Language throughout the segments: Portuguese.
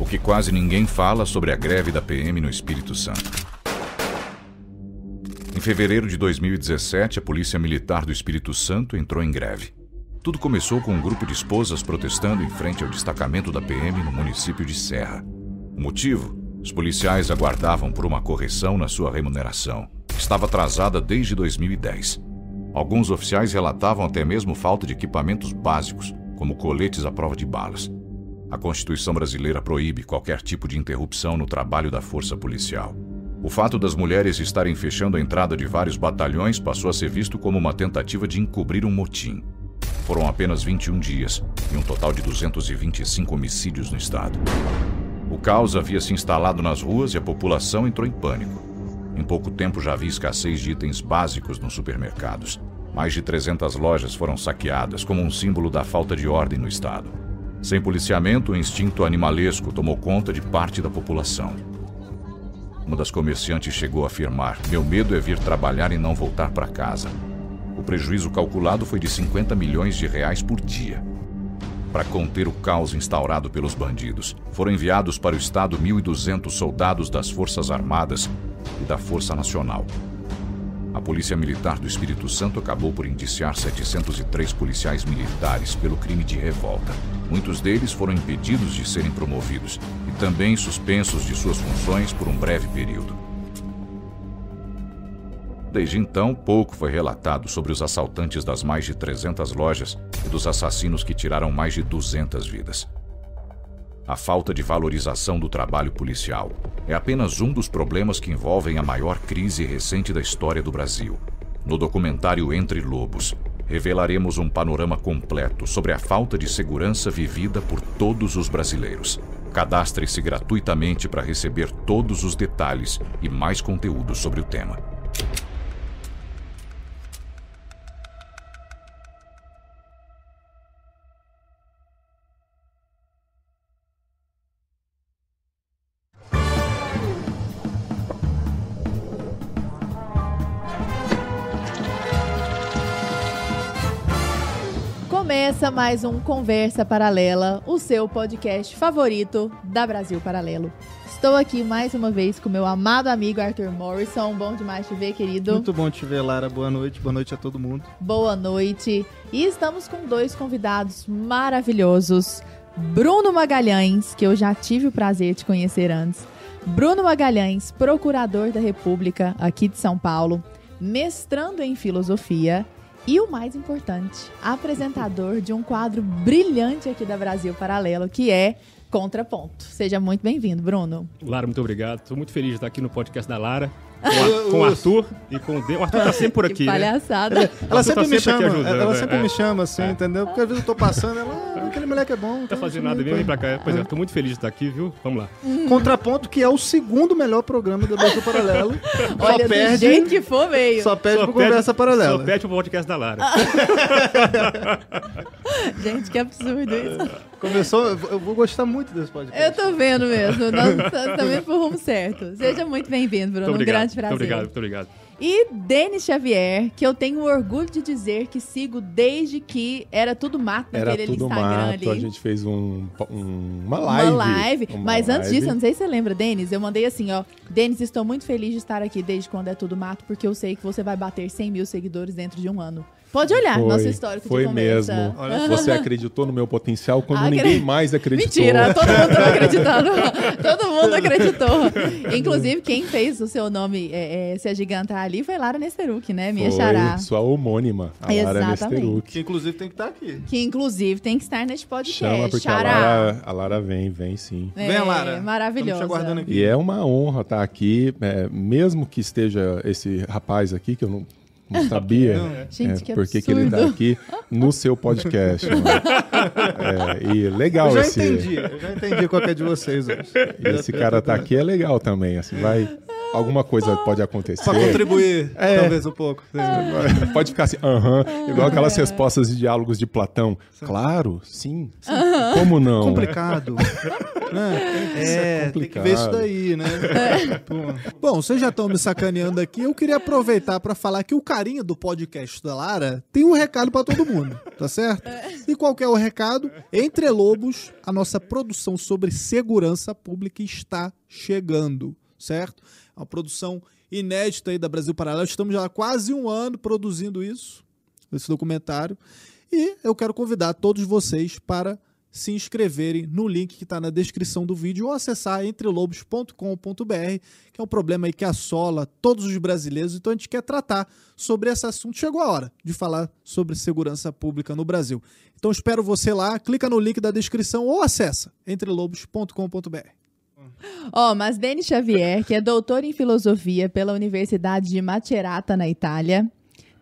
O que quase ninguém fala sobre a greve da PM no Espírito Santo. Em fevereiro de 2017, a Polícia Militar do Espírito Santo entrou em greve. Tudo começou com um grupo de esposas protestando em frente ao destacamento da PM no município de Serra. O motivo? Os policiais aguardavam por uma correção na sua remuneração. Estava atrasada desde 2010. Alguns oficiais relatavam até mesmo falta de equipamentos básicos, como coletes à prova de balas. A Constituição brasileira proíbe qualquer tipo de interrupção no trabalho da força policial. O fato das mulheres estarem fechando a entrada de vários batalhões passou a ser visto como uma tentativa de encobrir um motim. Foram apenas 21 dias e um total de 225 homicídios no estado. O caos havia se instalado nas ruas e a população entrou em pânico. Em pouco tempo já havia escassez de itens básicos nos supermercados. Mais de 300 lojas foram saqueadas como um símbolo da falta de ordem no estado. Sem policiamento, o instinto animalesco tomou conta de parte da população. Uma das comerciantes chegou a afirmar: Meu medo é vir trabalhar e não voltar para casa. O prejuízo calculado foi de 50 milhões de reais por dia. Para conter o caos instaurado pelos bandidos, foram enviados para o estado 1.200 soldados das Forças Armadas e da Força Nacional. A Polícia Militar do Espírito Santo acabou por indiciar 703 policiais militares pelo crime de revolta. Muitos deles foram impedidos de serem promovidos e também suspensos de suas funções por um breve período. Desde então, pouco foi relatado sobre os assaltantes das mais de 300 lojas e dos assassinos que tiraram mais de 200 vidas. A falta de valorização do trabalho policial é apenas um dos problemas que envolvem a maior crise recente da história do Brasil. No documentário Entre Lobos, revelaremos um panorama completo sobre a falta de segurança vivida por todos os brasileiros. Cadastre-se gratuitamente para receber todos os detalhes e mais conteúdo sobre o tema. Começa mais um Conversa Paralela, o seu podcast favorito da Brasil Paralelo. Estou aqui mais uma vez com meu amado amigo Arthur Morrison. Bom demais te ver, querido. Muito bom te ver, Lara. Boa noite. Boa noite a todo mundo. Boa noite. E estamos com dois convidados maravilhosos. Bruno Magalhães, que eu já tive o prazer de conhecer antes. Bruno Magalhães, procurador da República aqui de São Paulo, mestrando em filosofia e o mais importante, apresentador de um quadro brilhante aqui da Brasil Paralelo, que é Contraponto. Seja muito bem-vindo, Bruno. Lara, muito obrigado. Estou muito feliz de estar aqui no podcast da Lara. Com, com o Arthur e com o D. O Arthur tá sempre por aqui. Que né? palhaçada. Ela, ela sempre tá me sempre chama, ajudando, ela né? sempre É. me chama assim, entendeu? Porque às vezes eu tô passando, ela, ah, aquele moleque é bom. Não tá então fazendo nada vem pra- cá. Pois é, tô muito feliz de estar aqui, viu? Vamos lá. Contraponto, que é o segundo melhor programa do Brasil Paralelo. Olha, só perde, jeito que for, veio. só perde Só pro Conversa Paralela. Só pede pro podcast da Lara. Gente, que absurdo isso. Começou, eu vou- gostar muito desse podcast. Eu tô vendo mesmo. Nós estamos indo pro rumo certo. Seja muito bem-vindo, Bruno. Muito. Um grande prazer. Muito obrigado, muito obrigado. E Denis Xavier, que eu tenho orgulho de dizer que sigo desde que era tudo mato Era naquele tudo Instagram mato, ali. a gente fez um, um- uma live. Uma live. Uma Mas antes live. disso, eu não sei se você lembra, Denis, eu mandei assim, ó. Denis, estou muito feliz de estar aqui desde quando é tudo mato, porque eu sei que você vai bater 100 mil seguidores dentro de um ano. Pode olhar Foi, nosso histórico foi de conversa. mesmo. Olha Você acreditou no meu potencial quando Acre- ninguém mais acreditou. Mentira, todo mundo tava acreditando. todo mundo acreditou. Inclusive, quem fez o seu nome é, é, se agigantar ali foi Lara Nesteruk, né? Minha Foi xará. sua homônima, a Lara Exatamente. Nesteruk. Que inclusive tem que estar aqui. Que inclusive tem que estar neste podcast. Chama porque a. Lara, a Lara vem, vem sim. É, Vem, Lara. Maravilhosa. Estamos te aguardando aqui. E é uma honra estar aqui, é, mesmo que esteja esse rapaz aqui, que eu não, não sabia Gente, é, que por que que ele está aqui no seu podcast. É, e legal Eu já esse, entendi, eu já entendi qual é de vocês hoje. esse cara tá aqui é legal também, assim, vai alguma coisa pode acontecer. Pra contribuir, É. talvez um pouco. Pode ficar assim, aham, igual aquelas respostas de diálogos de Platão. Claro, sim, sim. Como não? complicado. né? É, tem que ver isso complicado. daí, né? Pô. Bom, vocês já estão me sacaneando aqui. Eu queria aproveitar para falar que o carinha do podcast da Lara tem um recado para todo mundo, tá certo? E qual que é o recado? Entre Lobos, a nossa produção sobre segurança pública está chegando, certo? Uma produção inédita aí da Brasil Paralelo. Estamos já há quase um ano produzindo isso, esse documentário. E eu quero convidar todos vocês para se inscreverem no link que está na descrição do vídeo ou acessar entrelobos.com.br, que é um problema aí que assola todos os brasileiros. Então a gente quer tratar sobre esse assunto. Chegou a hora de falar sobre segurança pública no Brasil. Então espero você lá, clica no link da descrição ou acessa entrelobos.com.br. Ó, mas Denis Xavier, que é doutor em filosofia pela Universidade de Macerata, na Itália,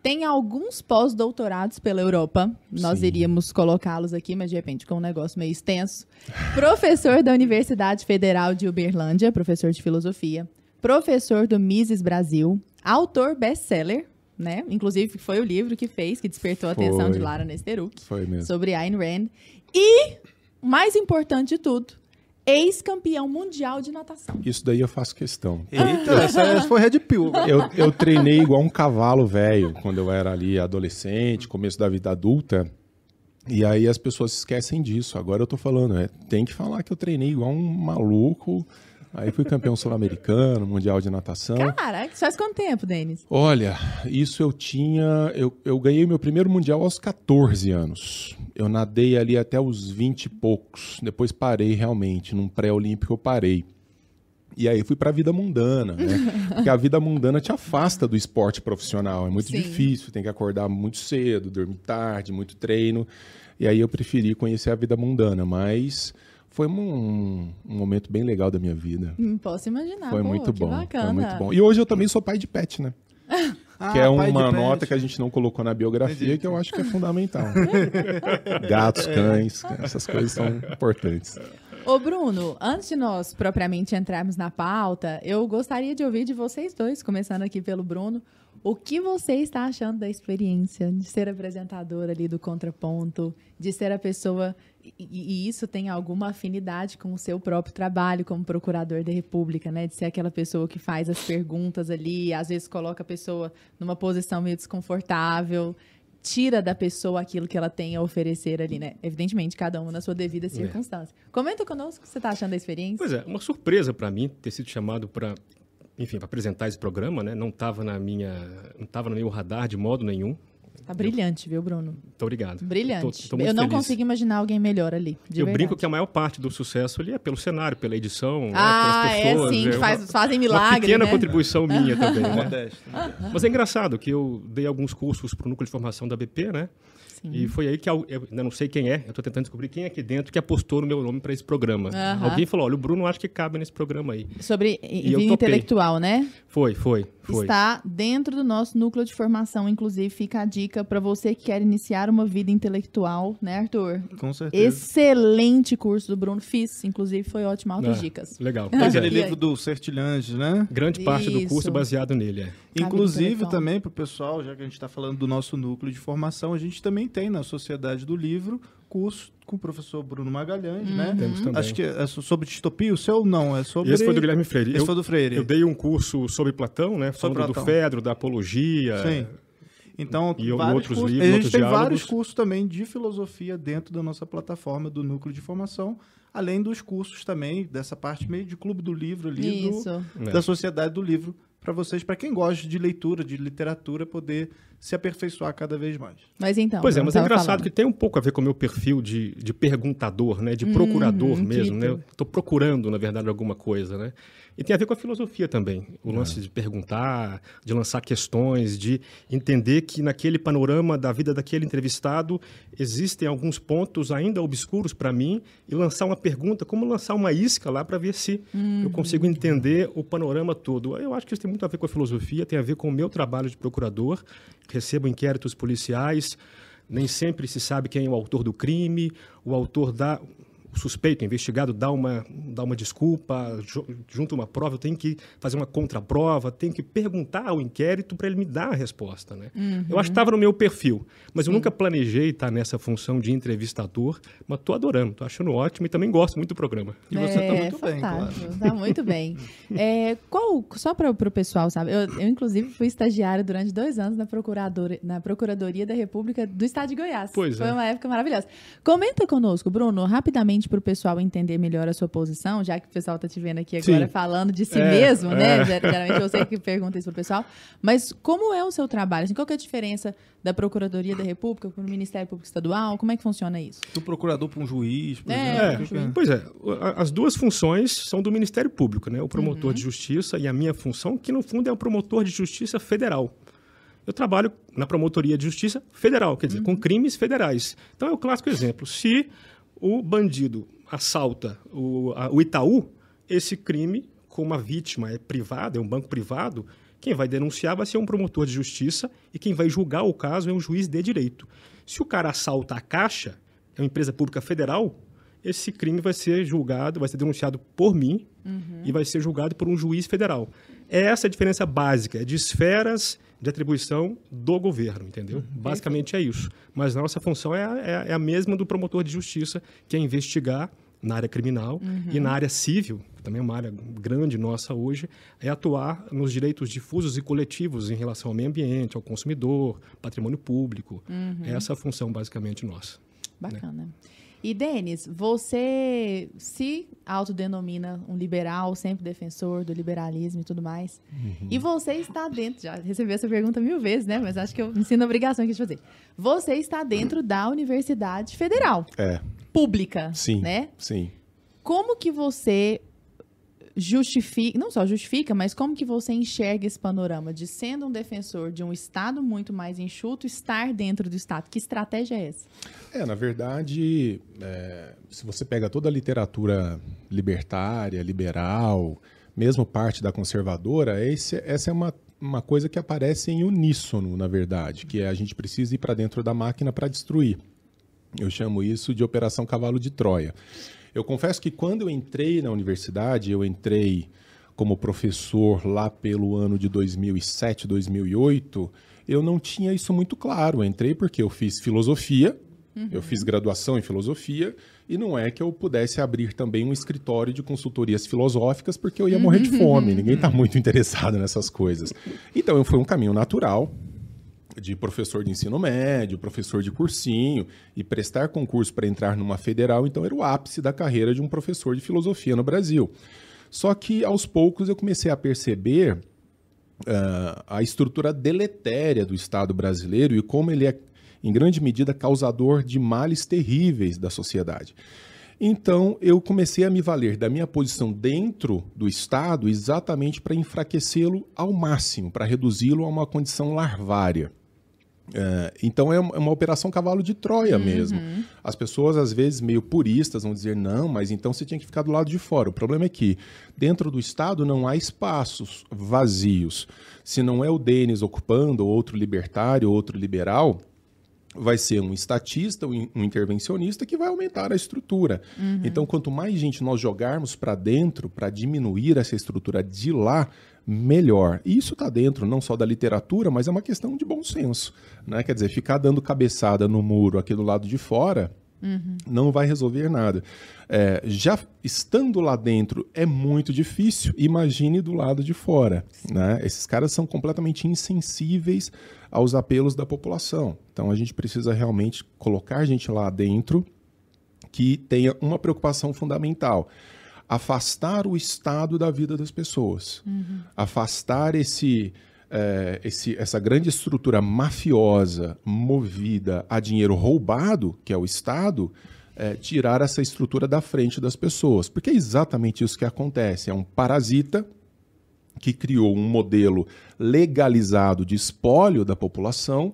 tem alguns pós-doutorados pela Europa. Nós Sim. iríamos colocá-los aqui, mas de repente com um negócio meio extenso. Professor da Universidade Federal de Uberlândia, professor de filosofia. Professor do Mises Brasil. Autor best-seller, né? Inclusive foi o livro que fez, que despertou a atenção de Lara Nesteruk Foi mesmo. sobre Ayn Rand. E, mais importante de tudo, ex-campeão mundial de natação. Isso daí eu faço questão. Eita, essa, essa foi Red Pill. Eu, eu treinei igual um cavalo velho quando eu era ali adolescente, começo da vida adulta. E aí as pessoas esquecem disso. Agora eu tô falando, é, tem que falar que eu treinei igual um maluco. Aí fui campeão sul-americano, mundial de natação. Caraca, faz quanto tempo, Denis? Olha, isso eu tinha. Eu, eu ganhei meu primeiro mundial aos 14 anos. Eu nadei ali até os 20 e poucos. Depois parei realmente. Num pré-olímpico eu parei. E aí fui pra vida mundana, né? Porque a vida mundana te afasta do esporte profissional. É muito Sim. difícil, tem que acordar muito cedo, dormir tarde, muito treino. E aí eu preferi conhecer a vida mundana, mas foi um, um momento bem legal da minha vida. Hum, Posso imaginar. Foi pô, muito que bom. Bacana. Foi muito bom. E hoje eu também sou pai de pet, né? Ah, que é uma pet. nota que a gente não colocou na biografia, que eu acho que é fundamental. Gatos, cães, essas coisas são importantes. Ô, Bruno, antes de nós propriamente entrarmos na pauta, eu gostaria de ouvir de vocês dois, começando aqui pelo Bruno, o que você está achando da experiência de ser apresentador ali do Contraponto, de ser a pessoa, e, isso tem alguma afinidade com o seu próprio trabalho como procurador da República, né? De ser aquela pessoa que faz as perguntas ali, às vezes coloca a pessoa numa posição meio desconfortável, tira da pessoa aquilo que ela tem a oferecer ali, né? Evidentemente, cada um na sua devida circunstância. Comenta conosco o que você está achando da experiência. Pois é, uma surpresa para mim ter sido chamado para, enfim, para apresentar esse programa, né? Não estava na minha, não estava no meu radar de modo nenhum. Tá brilhante, viu, Bruno? Muito obrigado. Brilhante. Tô- tô muito eu não feliz. consigo imaginar alguém melhor ali. De eu verdade. brinco que a maior parte do sucesso ali é pelo cenário, pela edição, Ah, né, pelas pessoas. é sim, uma- faz- fazem Uma milagre, pequena né? contribuição minha também, né? Modesto. Mas é engraçado que eu dei alguns cursos para o núcleo de formação da BP, né? Sim. E foi aí que eu ainda não sei quem é, eu estou tentando descobrir quem é aqui dentro que apostou no meu nome para esse programa. Aham. Alguém falou: olha, o Bruno acho que cabe nesse programa aí. Sobre E vida intelectual, né? Foi, foi, foi. Está dentro do nosso núcleo de formação, inclusive fica a dica para você que quer iniciar uma vida intelectual, né, Arthur? Com certeza. Excelente curso do Bruno, fiz, inclusive foi ótimo, altas Ah, dicas. Legal. Pois é, Aquele aí? livro do Sertilhange, né? grande parte do curso Isso. é baseado nele. É. Inclusive, também para o pessoal, já que a gente está falando do nosso núcleo de formação, a gente também tem na Sociedade do Livro curso com o professor Bruno Magalhães, né? Temos também. Acho que é so- sobre distopia, o seu não, é sobre... Esse foi do Guilherme Freire. Esse Eu, foi do Freire. eu dei um curso sobre Platão, né? Falando Sobre do Platão. Fedro, da apologia. Sim. Então, E vários outros cursos, livros, a gente outros tem diálogos. vários cursos também de filosofia dentro da nossa plataforma do núcleo de formação, além dos cursos também dessa parte meio de clube do livro ali, do- da sociedade do livro, para vocês, para quem gosta de leitura, de literatura, poder se aperfeiçoar cada vez mais. Mas então. Pois é, mas é engraçado falando. que tem um pouco a ver com o meu perfil de, de perguntador, né? De procurador Uhum, mesmo, né? Estou procurando, na verdade, alguma coisa, né? E tem a ver com a filosofia também. O É. lance de perguntar, de lançar questões, de entender que naquele panorama da vida daquele entrevistado existem alguns pontos ainda obscuros para mim e lançar uma pergunta, como lançar uma isca lá para ver se Uhum. eu consigo entender o panorama todo. Eu acho que isso tem muito a ver com a filosofia, tem a ver com o meu trabalho de procurador. Recebo inquéritos policiais, nem sempre se sabe quem é o autor do crime, o autor dá o suspeito, o investigado dá uma, dá uma desculpa, junto uma prova, eu tenho que fazer uma contraprova, tenho que perguntar ao inquérito para ele me dar a resposta. Né? Uhum. Eu acho que estava no meu perfil, mas eu nunca planejei estar nessa função de entrevistador, mas estou adorando, estou achando ótimo e também gosto muito do programa. E você está é, muito fantástico, bem, claro. Está muito bem. É, qual, só para o pessoal, sabe? Eu, eu, inclusive, fui estagiária durante dois anos na, procurador, na Procuradoria da República do Estado de Goiás. Pois Foi é. uma época maravilhosa. Comenta conosco, Bruno, rapidamente para o pessoal entender melhor a sua posição, já que o pessoal está te vendo aqui agora Sim. falando de si é, mesmo, né? É. Geralmente eu sei que pergunta isso para o pessoal. Mas como é o seu trabalho? Assim, qual é a diferença da Procuradoria da República para o Ministério Público Estadual? Como é que funciona isso? Do procurador para um juiz, por é, exemplo. É, pois é, as duas funções são do Ministério Público, né? O promotor uhum. de justiça e a minha função, que no fundo é o promotor de justiça federal eu trabalho na promotoria de justiça federal, quer dizer, uhum. com crimes federais. Então é o clássico exemplo. Se o bandido assalta o, a, o Itaú, esse crime, como a vítima é privada, é um banco privado, quem vai denunciar vai ser um promotor de justiça e quem vai julgar o caso é um juiz de direito. Se o cara assalta a Caixa, é uma empresa pública federal, esse crime vai ser julgado, vai ser denunciado por mim uhum. e vai ser julgado por um juiz federal. É essa a diferença básica, é de esferas de atribuição do governo, entendeu? Uhum. Basicamente é isso. Mas a nossa função é a, é, é a, mesma do promotor de justiça, que é investigar na área criminal uhum. e na área civil, que também é uma área grande nossa hoje, é atuar nos direitos difusos e coletivos em relação ao meio ambiente, ao consumidor, patrimônio público. Uhum. É essa a função basicamente nossa. Né? Bacana. Né? E, Denis, você se autodenomina um liberal, sempre defensor do liberalismo e tudo mais. Uhum. E você está dentro, já recebi essa pergunta mil vezes, né? Mas acho que eu me sinto a obrigação aqui de fazer. Você está dentro da Universidade Federal. É. Pública. Sim. Né? Sim. Como que você justifica, não só justifica, mas como que você enxerga esse panorama de sendo um defensor de um Estado muito mais enxuto, estar dentro do Estado? Que estratégia é essa? É, na verdade, é, se você pega toda a literatura libertária, liberal, mesmo parte da conservadora, esse, essa é uma, uma coisa que aparece em uníssono, na verdade, que é a gente precisa ir para dentro da máquina para destruir. Eu chamo isso de Operação Cavalo de Troia. Eu confesso que quando eu entrei na universidade, eu entrei como professor lá pelo ano de 2007, 2008, eu não tinha isso muito claro. Eu entrei porque eu fiz filosofia, uhum. eu fiz graduação em filosofia, e não é que eu pudesse abrir também um escritório de consultorias filosóficas, porque eu ia morrer de fome. Ninguém está muito interessado nessas coisas. Então, foi um caminho natural de professor de ensino médio, professor de cursinho, e prestar concurso para entrar numa federal, então era o ápice da carreira de um professor de filosofia no Brasil. Só que aos poucos eu comecei a perceber uh, a estrutura deletéria do Estado brasileiro e como ele é, em grande medida, causador de males terríveis da sociedade. Então, eu comecei a me valer da minha posição dentro do Estado exatamente para enfraquecê-lo ao máximo, para reduzi-lo a uma condição larvária. É, então é uma, é uma, operação cavalo de Troia uhum. mesmo. As pessoas, às vezes, meio puristas, vão dizer, não, mas então você tinha que ficar do lado de fora. O problema é que dentro do Estado não há espaços vazios. Se não é o Denis ocupando, ou outro libertário, ou outro liberal, vai ser um estatista, um intervencionista que vai aumentar a estrutura. Uhum. Então, quanto mais gente nós jogarmos para dentro, para diminuir essa estrutura de lá, melhor. E isso está dentro não só da literatura, mas é uma questão de bom senso. Né? Quer dizer, ficar dando cabeçada no muro aqui do lado de fora uhum. não vai resolver nada. É, já estando lá dentro é muito difícil, imagine do lado de fora. Né? Esses caras são completamente insensíveis aos apelos da população. Então a gente precisa realmente colocar gente lá dentro que tenha uma preocupação fundamental afastar o Estado da vida das pessoas, uhum. afastar esse, é, esse, essa grande estrutura mafiosa movida a dinheiro roubado, que é o Estado, é, tirar essa estrutura da frente das pessoas. Porque é exatamente isso que acontece. É um parasita que criou um modelo legalizado de espólio da população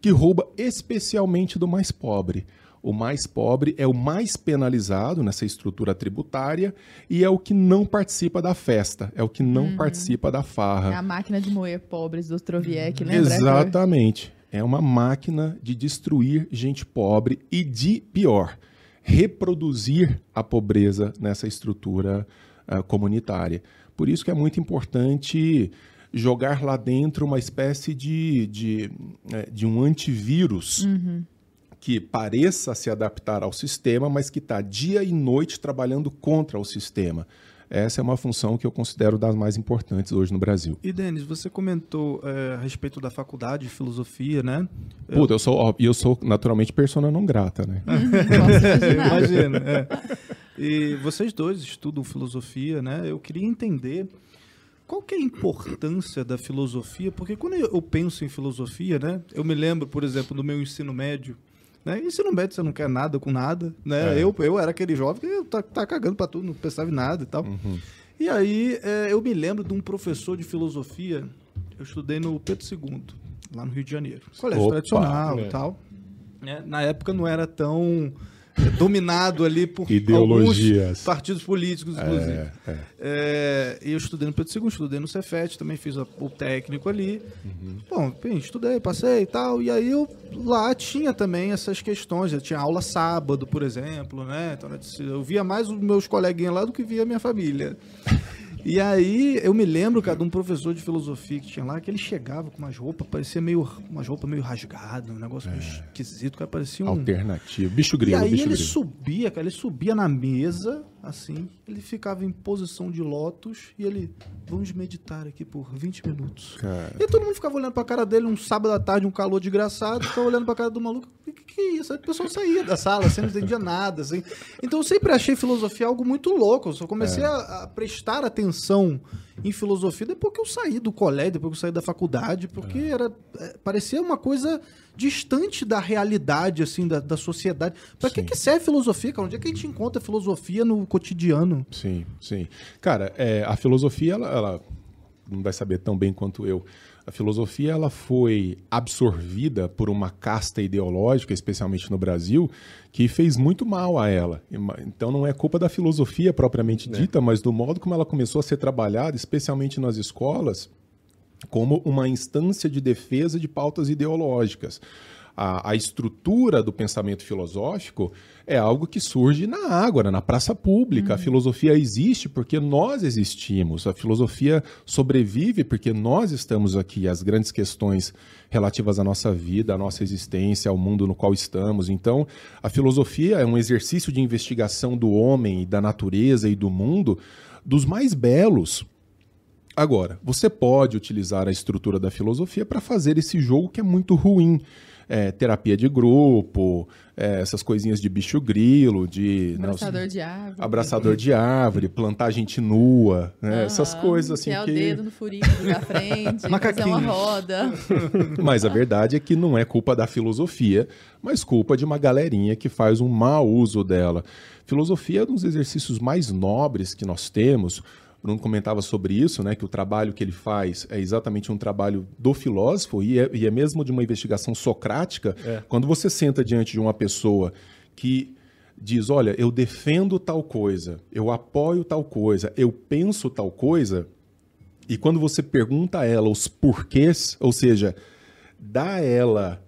que rouba especialmente do mais pobre. O mais pobre é o mais penalizado nessa estrutura tributária e é o que não participa da festa, é o que não uhum. participa da farra. É a máquina de moer pobres do Troviec, lembra? Exatamente. É uma máquina de destruir gente pobre e de pior reproduzir a pobreza nessa estrutura uh, comunitária. Por isso que é muito importante jogar lá dentro uma espécie de, de, é, de um antivírus uhum. Que pareça se adaptar ao sistema, mas que está dia e noite trabalhando contra o sistema. Essa é uma função que eu considero das mais importantes hoje no Brasil. E, Denis, você comentou é, a respeito da faculdade de filosofia, né? Puta, eu sou, eu sou naturalmente persona não grata, né? Imagina. É. E vocês dois estudam filosofia, né? Eu queria entender qual que é a importância da filosofia? Porque quando eu penso em filosofia, né? Eu me lembro, por exemplo, do meu ensino médio, né? Ensino médio você não quer nada com nada, né? É. Eu, eu era aquele jovem que tá, tá cagando para tudo, não pensava em nada e tal. Uhum. E aí é, eu me lembro de um professor de filosofia, eu estudei no Pedro II, lá no Rio de Janeiro. Colégio Opa, tradicional e é. tal. É, na época não era tão dominado ali por ideologias, partidos políticos, inclusive. É, é. É, e eu estudei no Pedro II, estudei no Cefet, também fiz o técnico ali. Uhum. Bom, bem, estudei, passei e tal. E aí eu lá tinha também essas questões. Eu tinha aula sábado, por exemplo, né? Então eu via mais os meus coleguinhas lá do que via a minha família. E aí eu me lembro, cara, de um professor de filosofia que tinha lá, que ele chegava com umas roupas, parecia meio. umas roupas meio rasgadas, um negócio é. meio esquisito, cara, parecia um. Alternativo. Bicho grilo, E aí ele grilo. subia, cara, ele subia na mesa, assim, ele ficava em posição de lótus e ele. Vamos meditar aqui por 20 minutos. Cara. E todo mundo ficava olhando pra cara dele um sábado à tarde, um calor desgraçado, ficava olhando pra cara do maluco. O que, que é isso? Aí o pessoal saía da sala, assim, não entendia nada, assim. Então eu sempre achei filosofia algo muito louco. Eu só comecei é. a, a prestar atenção em filosofia depois que eu saí do colégio, depois que eu saí da faculdade, porque é. era é, parecia uma coisa distante da realidade, assim, da, da sociedade. Para que, que serve filosofia, cara? Onde é que a gente encontra filosofia no cotidiano? Sim, sim. Cara, é, a filosofia, ela, ela não vai saber tão bem quanto eu. A filosofia ela foi absorvida por uma casta ideológica, especialmente no Brasil, que fez muito mal a ela. Então não é culpa da filosofia propriamente é. dita, é. mas do modo como ela começou a ser trabalhada, especialmente nas escolas, como uma instância de defesa de pautas ideológicas. A, a, estrutura do pensamento filosófico é algo que surge na água, na praça pública. Uhum. A filosofia existe porque nós existimos. A filosofia sobrevive porque nós estamos aqui. As grandes questões relativas à nossa vida, à nossa existência, ao mundo no qual estamos. Então, a filosofia é um exercício de investigação do homem, da natureza e do mundo dos mais belos. Agora, você pode utilizar a estrutura da filosofia para fazer esse jogo que é muito ruim. É, terapia de grupo, é, essas coisinhas de bicho grilo, de. Abraçador não, de árvore. Abraçador de árvore, plantar gente nua, né? uhum, essas coisas assim. Que é o dedo no furinho da frente, fazer uma roda. mas a verdade é que não é culpa da filosofia, mas culpa de uma galerinha que faz um mau uso dela. Filosofia é um dos exercícios mais nobres que nós temos. Bruno comentava sobre isso, né, que o trabalho que ele faz é exatamente um trabalho do filósofo e é, e é mesmo de uma investigação socrática. É. Quando você senta diante de uma pessoa que diz, olha, eu defendo tal coisa, eu apoio tal coisa, eu penso tal coisa, e quando você pergunta a ela os porquês, ou seja, dá a ela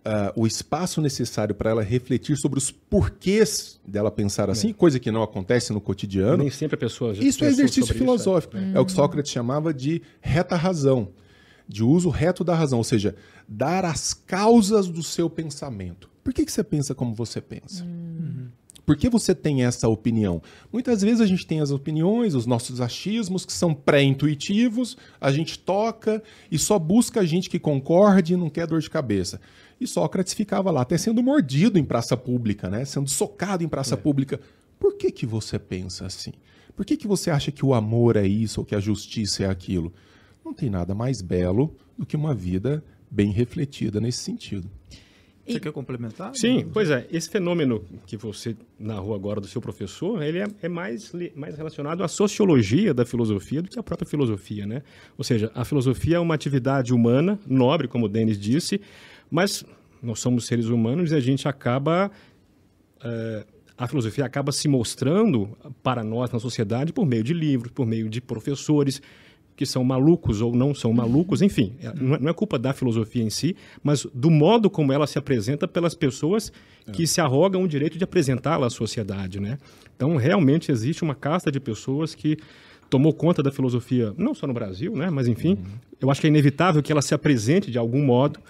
uh, o espaço necessário para ela refletir sobre os porquês dela pensar assim, é. coisa que não acontece no cotidiano. Nem sempre a pessoa já Isso é exercício filosófico. Isso, é. é o que Sócrates chamava de reta razão, de uso reto da razão, ou seja, dar as causas do seu pensamento. Por que, que você pensa como você pensa? Uhum. Por que você tem essa opinião? Muitas vezes a gente tem as opiniões, os nossos achismos, que são pré-intuitivos, a gente toca e só busca a gente que concorde e não quer dor de cabeça. E Sócrates ficava lá, até sendo mordido em praça pública, né? sendo socado em praça é. pública. Por que, que você pensa assim? Por que, que você acha que o amor é isso ou que a justiça é aquilo? Não tem nada mais belo do que uma vida bem refletida nesse sentido. Você e... quer complementar? Sim, pois é. Esse fenômeno que você narrou agora do seu professor, ele é, é, mais, mais relacionado à sociologia da filosofia do que à própria filosofia, né? Ou seja, a filosofia é uma atividade humana, nobre, como o Denis disse, mas nós somos seres humanos e a gente acaba. É, a filosofia acaba se mostrando para nós na sociedade por meio de livros, por meio de professores. que são malucos ou não são malucos, enfim, é, não é, não é culpa da filosofia em si, mas do modo como ela se apresenta pelas pessoas que se arrogam o direito de apresentá-la à sociedade, né? Então, realmente existe uma casta de pessoas que tomou conta da filosofia, não só no Brasil, né? Mas enfim, eu acho que é inevitável que ela se apresente de algum modo,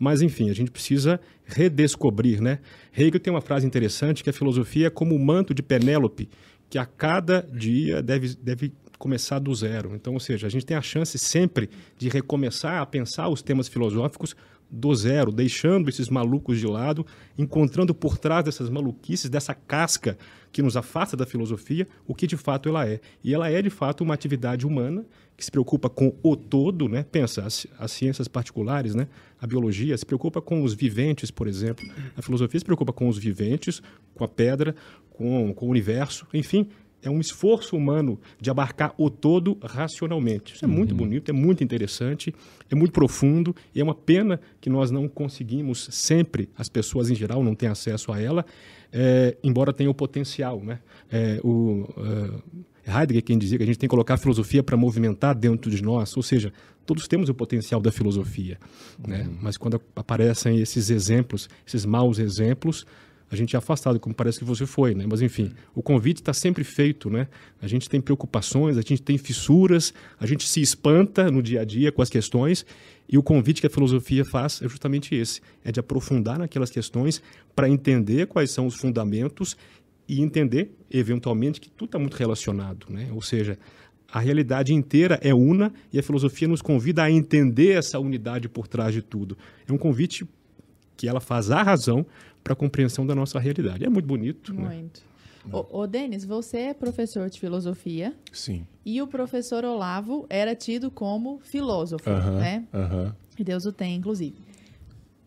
mas enfim, a gente precisa redescobrir, né? Hegel tem uma frase interessante que a filosofia é como o manto de Penélope, que a cada dia deve, deve começar do zero. Então, ou seja, a gente tem a chance sempre de recomeçar a pensar os temas filosóficos do zero, deixando esses malucos de lado, encontrando por trás dessas maluquices, dessa casca que nos afasta da filosofia, o que de fato ela é. E ela é de fato uma atividade humana que se preocupa com o todo, né? Pensa, as, as ciências particulares, né? A biologia se preocupa com os viventes, por exemplo. A filosofia se preocupa com os viventes, com a pedra, com, com o universo, enfim, é um esforço humano de abarcar o todo racionalmente. Isso é muito bonito, é muito interessante, é muito profundo e é uma pena que nós não conseguimos sempre, as pessoas em geral não têm acesso a ela, é, embora tenha o potencial. Né? É, o uh, Heidegger quem dizia que a gente tem que colocar a filosofia para movimentar dentro de nós, ou seja, todos temos o potencial da filosofia, né? mas quando aparecem esses exemplos, esses maus exemplos, a gente é afastado, como parece que você foi, né? Mas enfim, o convite está sempre feito, né? A gente tem preocupações, a gente tem fissuras, a gente se espanta no dia a dia com as questões e o convite que a filosofia faz é justamente esse, é de aprofundar naquelas questões para entender quais são os fundamentos e entender, eventualmente, que tudo está muito relacionado, né? Ou seja, a realidade inteira é una e a filosofia nos convida a entender essa unidade por trás de tudo. É um convite que ela faz à razão para a compreensão da nossa realidade. É muito bonito. Né? Muito. Né? Ô, ô Denis, você é professor de filosofia. Sim. E o professor Olavo era tido como filósofo, uh -huh, né? Uh -huh. E Deus o tem, inclusive.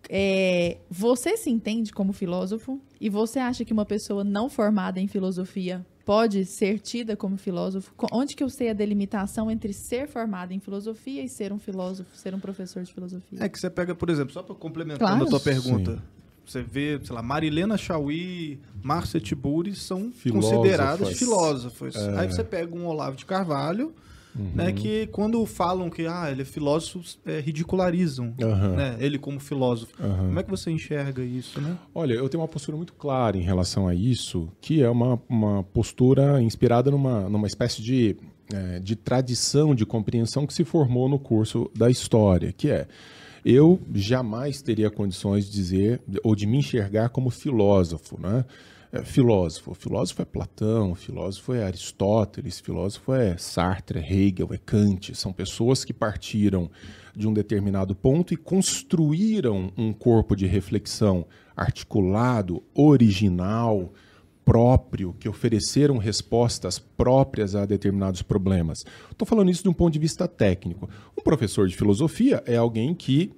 É, você se entende como filósofo? E você acha que uma pessoa não formada em filosofia pode ser tida como filósofo? Onde que eu sei a delimitação entre ser formado em filosofia e ser um filósofo, ser um professor de filosofia? É que você pega, por exemplo, só para complementar claro. a tua pergunta. Sim. Você vê, sei lá, Marilena Chauí, Márcia Tiburi são Filósofas. consideradas filósofos. É. Aí você pega um Olavo de Carvalho, uhum. né, que quando falam que ah, ele é filósofo, é, ridicularizam uhum. né, ele como filósofo. Uhum. Como é que você enxerga isso, né? Olha, eu tenho uma postura muito clara em relação a isso, que é uma, uma postura inspirada numa, numa espécie de, é, de tradição de compreensão que se formou no curso da história, que é eu jamais teria condições de dizer ou de me enxergar como filósofo, né? É, filósofo. Filósofo é Platão, filósofo é Aristóteles, filósofo é Sartre, é Hegel, é Kant. São pessoas que partiram de um determinado ponto e construíram um corpo de reflexão articulado, original, próprio, que ofereceram respostas próprias a determinados problemas. Estou falando isso de um ponto de vista técnico. Um professor de filosofia é alguém que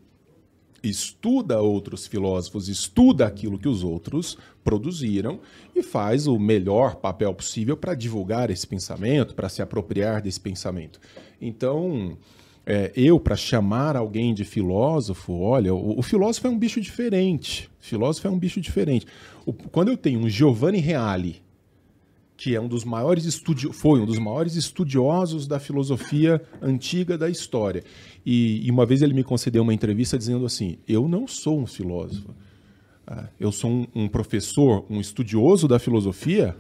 estuda outros filósofos, estuda aquilo que os outros produziram e faz o melhor papel possível para divulgar esse pensamento, para se apropriar desse pensamento. Então, é, eu, para chamar alguém de filósofo, olha, o, o, filósofo é um bicho diferente. O filósofo é um bicho diferente. O, quando eu tenho um Giovanni Reale, que é um dos maiores estudi foi um dos maiores estudiosos da filosofia antiga da história, e, e uma vez ele me concedeu uma entrevista dizendo assim: Eu não sou um filósofo. Ah, eu sou um, um professor, um estudioso da filosofia.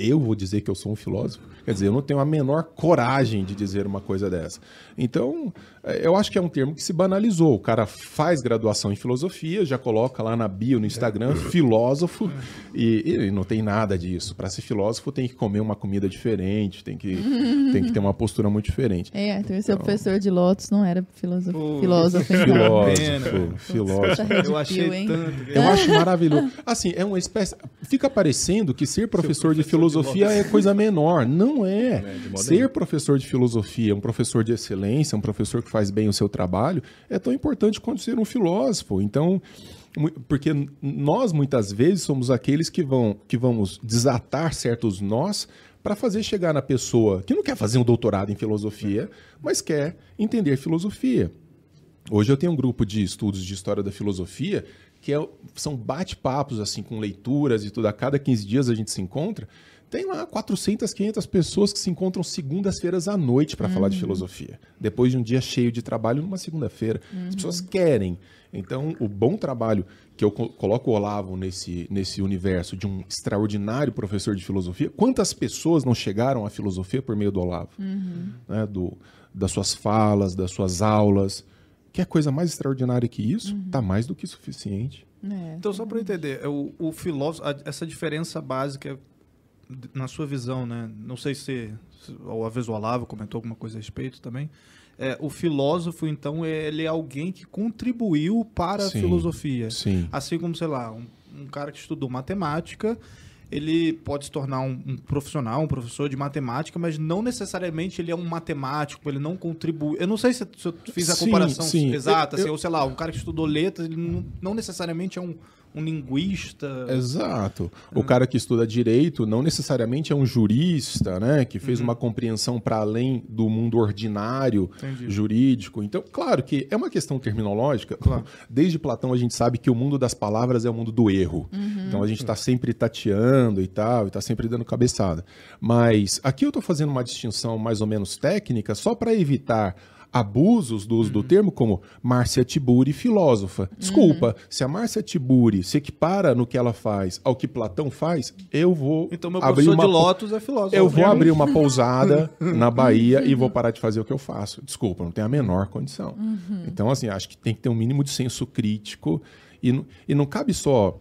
Eu vou dizer que eu sou um filósofo. Quer dizer, eu não tenho a menor coragem de dizer uma coisa dessa. Então, é, eu acho que é um termo que se banalizou. O cara faz graduação em filosofia, já coloca lá na bio no Instagram, filósofo, e, e não tem nada disso. Para ser filósofo, tem que comer uma comida diferente, tem que, tem que ter uma postura muito diferente. É, então, seu professor de Lotus não era filósofo. Oh, filósofo, então. filósofo, filósofo. Eu achei tanto. Eu acho maravilhoso. Assim, é uma espécie. Fica parecendo que ser professor, professor de filosofia de é coisa menor. Não não é. é Ser professor de filosofia, um professor de excelência, um professor que faz bem o seu trabalho, é tão importante quanto ser um filósofo. Então, porque nós muitas vezes somos aqueles que vão que vamos desatar certos nós para fazer chegar na pessoa que não quer fazer um doutorado em filosofia, mas quer entender filosofia. Hoje eu tenho um grupo de estudos de história da filosofia que é, são bate-papos assim com leituras e tudo. A cada 15 dias a gente se encontra Tem lá 400, 500 pessoas que se encontram segundas-feiras à noite para falar de filosofia. Depois de um dia cheio de trabalho, numa segunda-feira. As pessoas querem. Então, o bom trabalho que eu co- coloco o Olavo nesse, nesse universo de um extraordinário professor de filosofia. Quantas pessoas não chegaram à filosofia por meio do Olavo? Né? Do, das suas falas, das suas aulas. Quer coisa mais extraordinária que isso? Tá mais do que suficiente. É. Então, só para entender, é o, o filósofo, a- essa diferença básica na sua visão, né? Não sei se, ou às vezes o Olavo comentou alguma coisa a respeito também. É, o filósofo, então, ele é alguém que contribuiu para a Sim, filosofia. Sim. Assim como, sei lá, um, um cara que estudou matemática, ele pode se tornar um, um profissional, um professor de matemática, mas não necessariamente ele é um matemático, ele não contribui. Eu não sei se, se eu fiz a Sim, comparação exata, Eu- assim, eu- ou sei lá, um cara que estudou letras, ele não, não necessariamente é um, um linguista. Exato. O cara que estuda direito não necessariamente é um jurista, né, que fez uma compreensão para além do mundo ordinário Entendi. jurídico. Então, claro que é uma questão terminológica. Claro. Desde Platão a gente sabe que o mundo das palavras é o mundo do erro. Então a gente está sempre tateando e tal, e está sempre dando cabeçada. Mas aqui eu estou fazendo uma distinção mais ou menos técnica só para evitar abusos do uso do termo como Márcia Tiburi, filósofa. Desculpa, se a Márcia Tiburi se equipara no que ela faz ao que Platão faz, eu vou Então, meu abrir professor uma de Lotus é filósofo. eu vou abrir uma pousada na Bahia e vou parar de fazer o que eu faço. Desculpa, não tenho a menor condição. Então, assim, acho que tem que ter um mínimo de senso crítico e, não- e não cabe só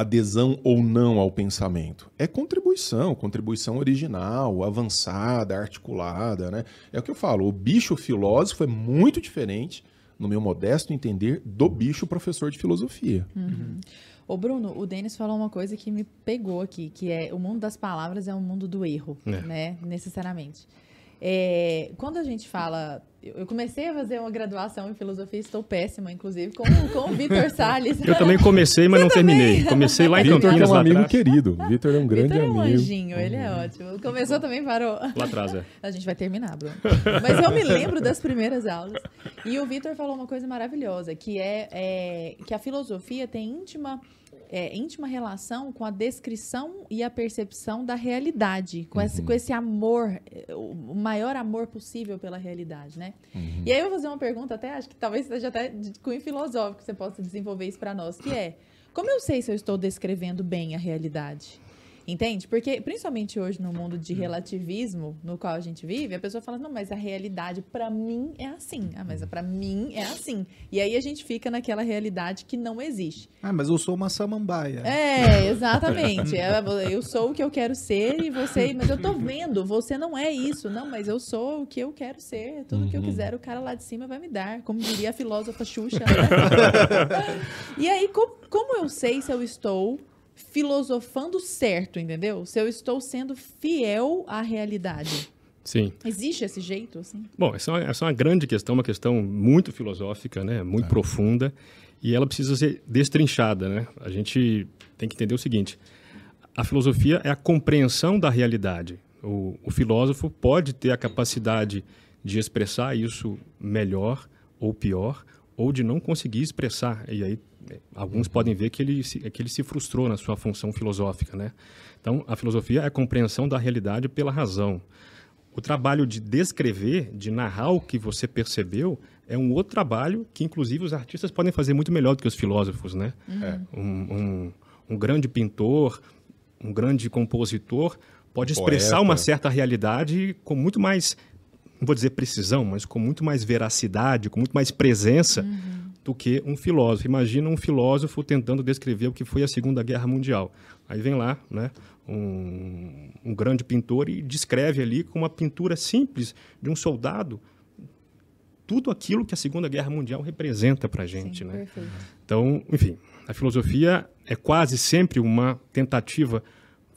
adesão ou não ao pensamento. É contribuição, contribuição original, avançada, articulada, né? É o que eu falo, o bicho filósofo é muito diferente, no meu modesto entender, do bicho professor de filosofia. Ô, Bruno, o Denis falou uma coisa que me pegou aqui, que é o mundo das palavras é um mundo do erro, É. né? Necessariamente. É, quando a gente fala. Eu comecei a fazer uma graduação em filosofia, estou péssima, inclusive, com, com o Vitor Salles. Eu também comecei, mas não terminei. Comecei lá em Vitor Vitor é Campinas, um lá amigo atrás. querido. Vitor é um grande Vitor é um amigo. anjinho, ele é ótimo. Começou também, parou. Lá atrás, é. A gente vai terminar, Bruno. Mas eu me lembro das primeiras aulas. E o Vitor falou uma coisa maravilhosa, que é, é, que a filosofia tem íntima, é, íntima relação com a descrição e a percepção da realidade, com, esse, com esse amor, é, o maior amor possível pela realidade, né? E aí eu vou fazer uma pergunta, até acho que talvez seja até de cunho filosófico, você possa desenvolver isso para nós, que é, como eu sei se eu estou descrevendo bem a realidade? Entende? Porque, principalmente hoje no mundo de relativismo no qual a gente vive, a pessoa fala, não, mas a realidade pra mim é assim. Ah, mas pra mim é assim. E aí a gente fica naquela realidade que não existe. Ah, mas eu sou uma samambaia. É, exatamente. É, Eu sou o que eu quero ser e você. Mas eu tô vendo, você não é isso. Não, mas eu sou o que eu quero ser. Tudo que eu quiser, o cara lá de cima vai me dar. Como diria a filósofa Xuxa. né? e aí, como, como eu sei se eu estou filosofando certo, entendeu? Se eu estou sendo fiel à realidade. Sim. Existe esse jeito, assim? Bom, essa é, uma, essa é uma grande questão, uma questão muito filosófica, né? Muito profunda. E ela precisa ser destrinchada, né? A gente tem que entender o seguinte. A filosofia é a compreensão da realidade. O, o filósofo pode ter a capacidade de expressar isso melhor ou pior, ou de não conseguir expressar. E aí, alguns podem ver que ele, se, que ele se frustrou na sua função filosófica, né? Então, a filosofia é a compreensão da realidade pela razão. O trabalho de descrever, de narrar o que você percebeu, é um outro trabalho que, inclusive, os artistas podem fazer muito melhor do que os filósofos, né? É. Um, um, um grande pintor, um grande compositor pode expressar Poeta. uma certa realidade com muito mais, não vou dizer precisão, mas com muito mais veracidade, com muito mais presença do que um filósofo. Imagina um filósofo tentando descrever o que foi a Segunda Guerra Mundial. Aí vem lá, né, um, um grande pintor e descreve ali com uma pintura simples de um soldado tudo aquilo que a Segunda Guerra Mundial representa para a gente, Sim, né? perfeito. Então, enfim, a filosofia é quase sempre uma tentativa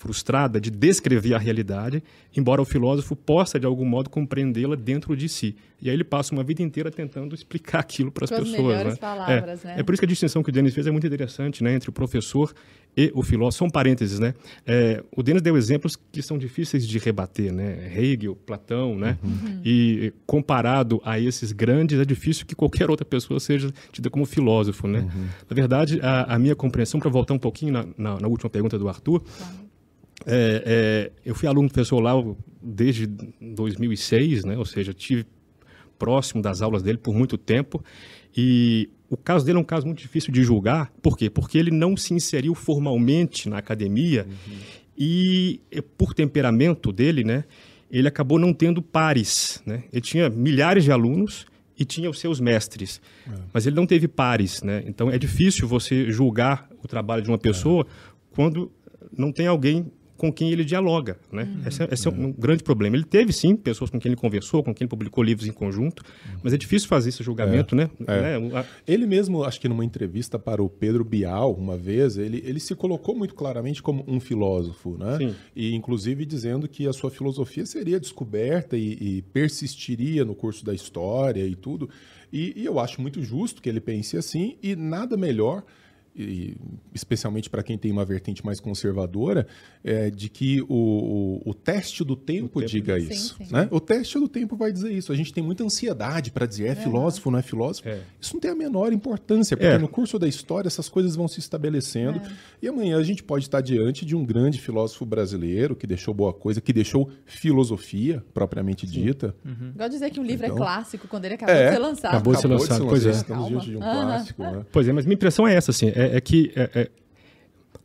frustrada de descrever a realidade, embora o filósofo possa, de algum modo, compreendê-la dentro de si. E aí ele passa uma vida inteira tentando explicar aquilo para as pessoas. né? palavras, é, né? é por isso que a distinção que o Denis fez é muito interessante, né, entre o professor e o filósofo. São parênteses, né? É, o Denis deu exemplos que são difíceis de rebater, né? Hegel, Platão, né? Uhum. E comparado a esses grandes, é difícil que qualquer outra pessoa seja tida como filósofo, né? Na verdade, a, a minha compreensão, para voltar um pouquinho na, na- na última pergunta do Arthur, É, é, eu fui aluno do professor Olavo desde 2006, né? ou seja, tive próximo das aulas dele por muito tempo. E o caso dele é um caso muito difícil de julgar. Por quê? Porque ele não se inseriu formalmente na academia uhum. e, por temperamento dele, né, ele acabou não tendo pares. Né? Ele tinha milhares de alunos e tinha os seus mestres, é. mas ele não teve pares. Né? Então é difícil você julgar o trabalho de uma pessoa é. quando não tem alguém com quem ele dialoga. Né? Uhum. Esse, é, esse é. um grande problema. Ele teve, sim, pessoas com quem ele conversou, com quem ele publicou livros em conjunto, mas é difícil fazer esse julgamento. É. Né? É. né? Ele mesmo, acho que numa entrevista para o Pedro Bial, uma vez, ele, ele se colocou muito claramente como um filósofo, né? Sim. e inclusive dizendo que a sua filosofia seria descoberta e, e persistiria no curso da história e tudo. E, e eu acho muito justo que ele pense assim, e nada melhor e especialmente para quem tem uma vertente mais conservadora, é, de que o, o, o teste do tempo, tempo diga sim, isso. Sim. Né? O teste do tempo vai dizer isso. A gente tem muita ansiedade para dizer é, é filósofo, não é filósofo. É. Isso não tem a menor importância, porque é. no curso da história essas coisas vão se estabelecendo. É. E amanhã a gente pode estar diante de um grande filósofo brasileiro que deixou boa coisa, que deixou filosofia propriamente sim. dita. Uhum. Igual dizer que um livro é então, é clássico quando ele acabou de ser lançado. Acabou de ser lançado, pois é. Estamos diante de um uhum. clássico. Né? Pois é, mas minha impressão é essa, assim é, é que, é, é,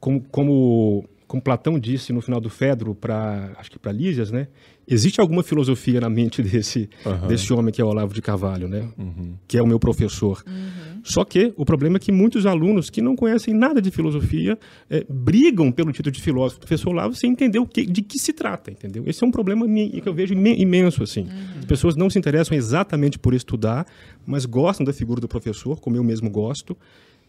como, como, como Platão disse no final do Fedro para acho que para Lísias, né? Existe alguma filosofia na mente desse, uhum. desse homem que é Olavo de Carvalho, né? Uhum. Que é o meu professor. Uhum. Só que o problema é que muitos alunos que não conhecem nada de filosofia é, brigam pelo título de filósofo do professor Olavo sem entender o que, de que se trata, entendeu? Esse é um problema que eu vejo imenso, assim. Uhum. As pessoas não se interessam exatamente por estudar, mas gostam da figura do professor, como eu mesmo gosto,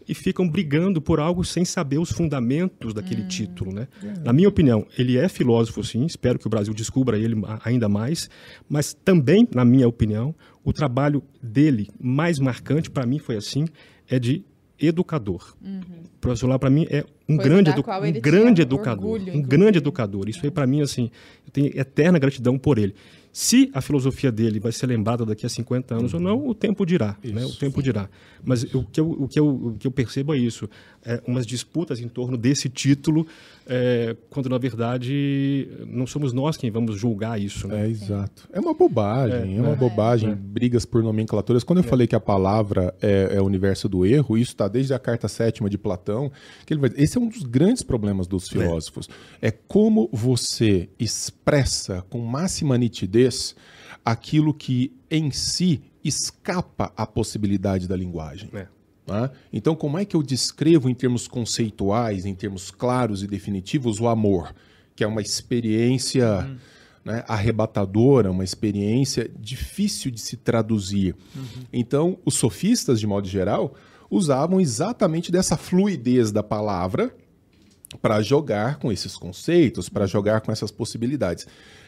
e ficam brigando por algo sem saber os fundamentos daquele hum. título. Né? Na minha opinião, ele é filósofo, sim, espero que o Brasil descubra ele ainda mais, mas também, na minha opinião, o trabalho dele mais marcante, para mim foi assim, é de educador. Uhum. O professor lá para mim é um Coisa grande, edu um grande educador, orgulho, um grande educador. Isso aí para mim assim, eu tenho eterna gratidão por ele. Se a filosofia dele vai ser lembrada daqui a 50 anos ou não, o tempo dirá. Né? O tempo dirá. Mas o que, eu, o, que eu, o que eu percebo é isso. É, umas disputas em torno desse título, é, quando na verdade não somos nós quem vamos julgar isso. Né? É, exato. É uma bobagem. É, é uma bobagem. É. Brigas por nomenclaturas. Quando eu é. falei que a palavra é, é, o universo do erro, isso está desde a carta sétima de Platão. Que ele vai, esse é um dos grandes problemas dos filósofos. É, como você expressa com máxima nitidez aquilo que em si escapa à possibilidade da linguagem. É. Né? Então, como é que eu descrevo em termos conceituais, em termos claros e definitivos, o amor, que é uma experiência uhum. né, arrebatadora, uma experiência difícil de se traduzir? Uhum. Então, os sofistas, de modo geral, usavam exatamente dessa fluidez da palavra para jogar com esses conceitos, para jogar com essas possibilidades.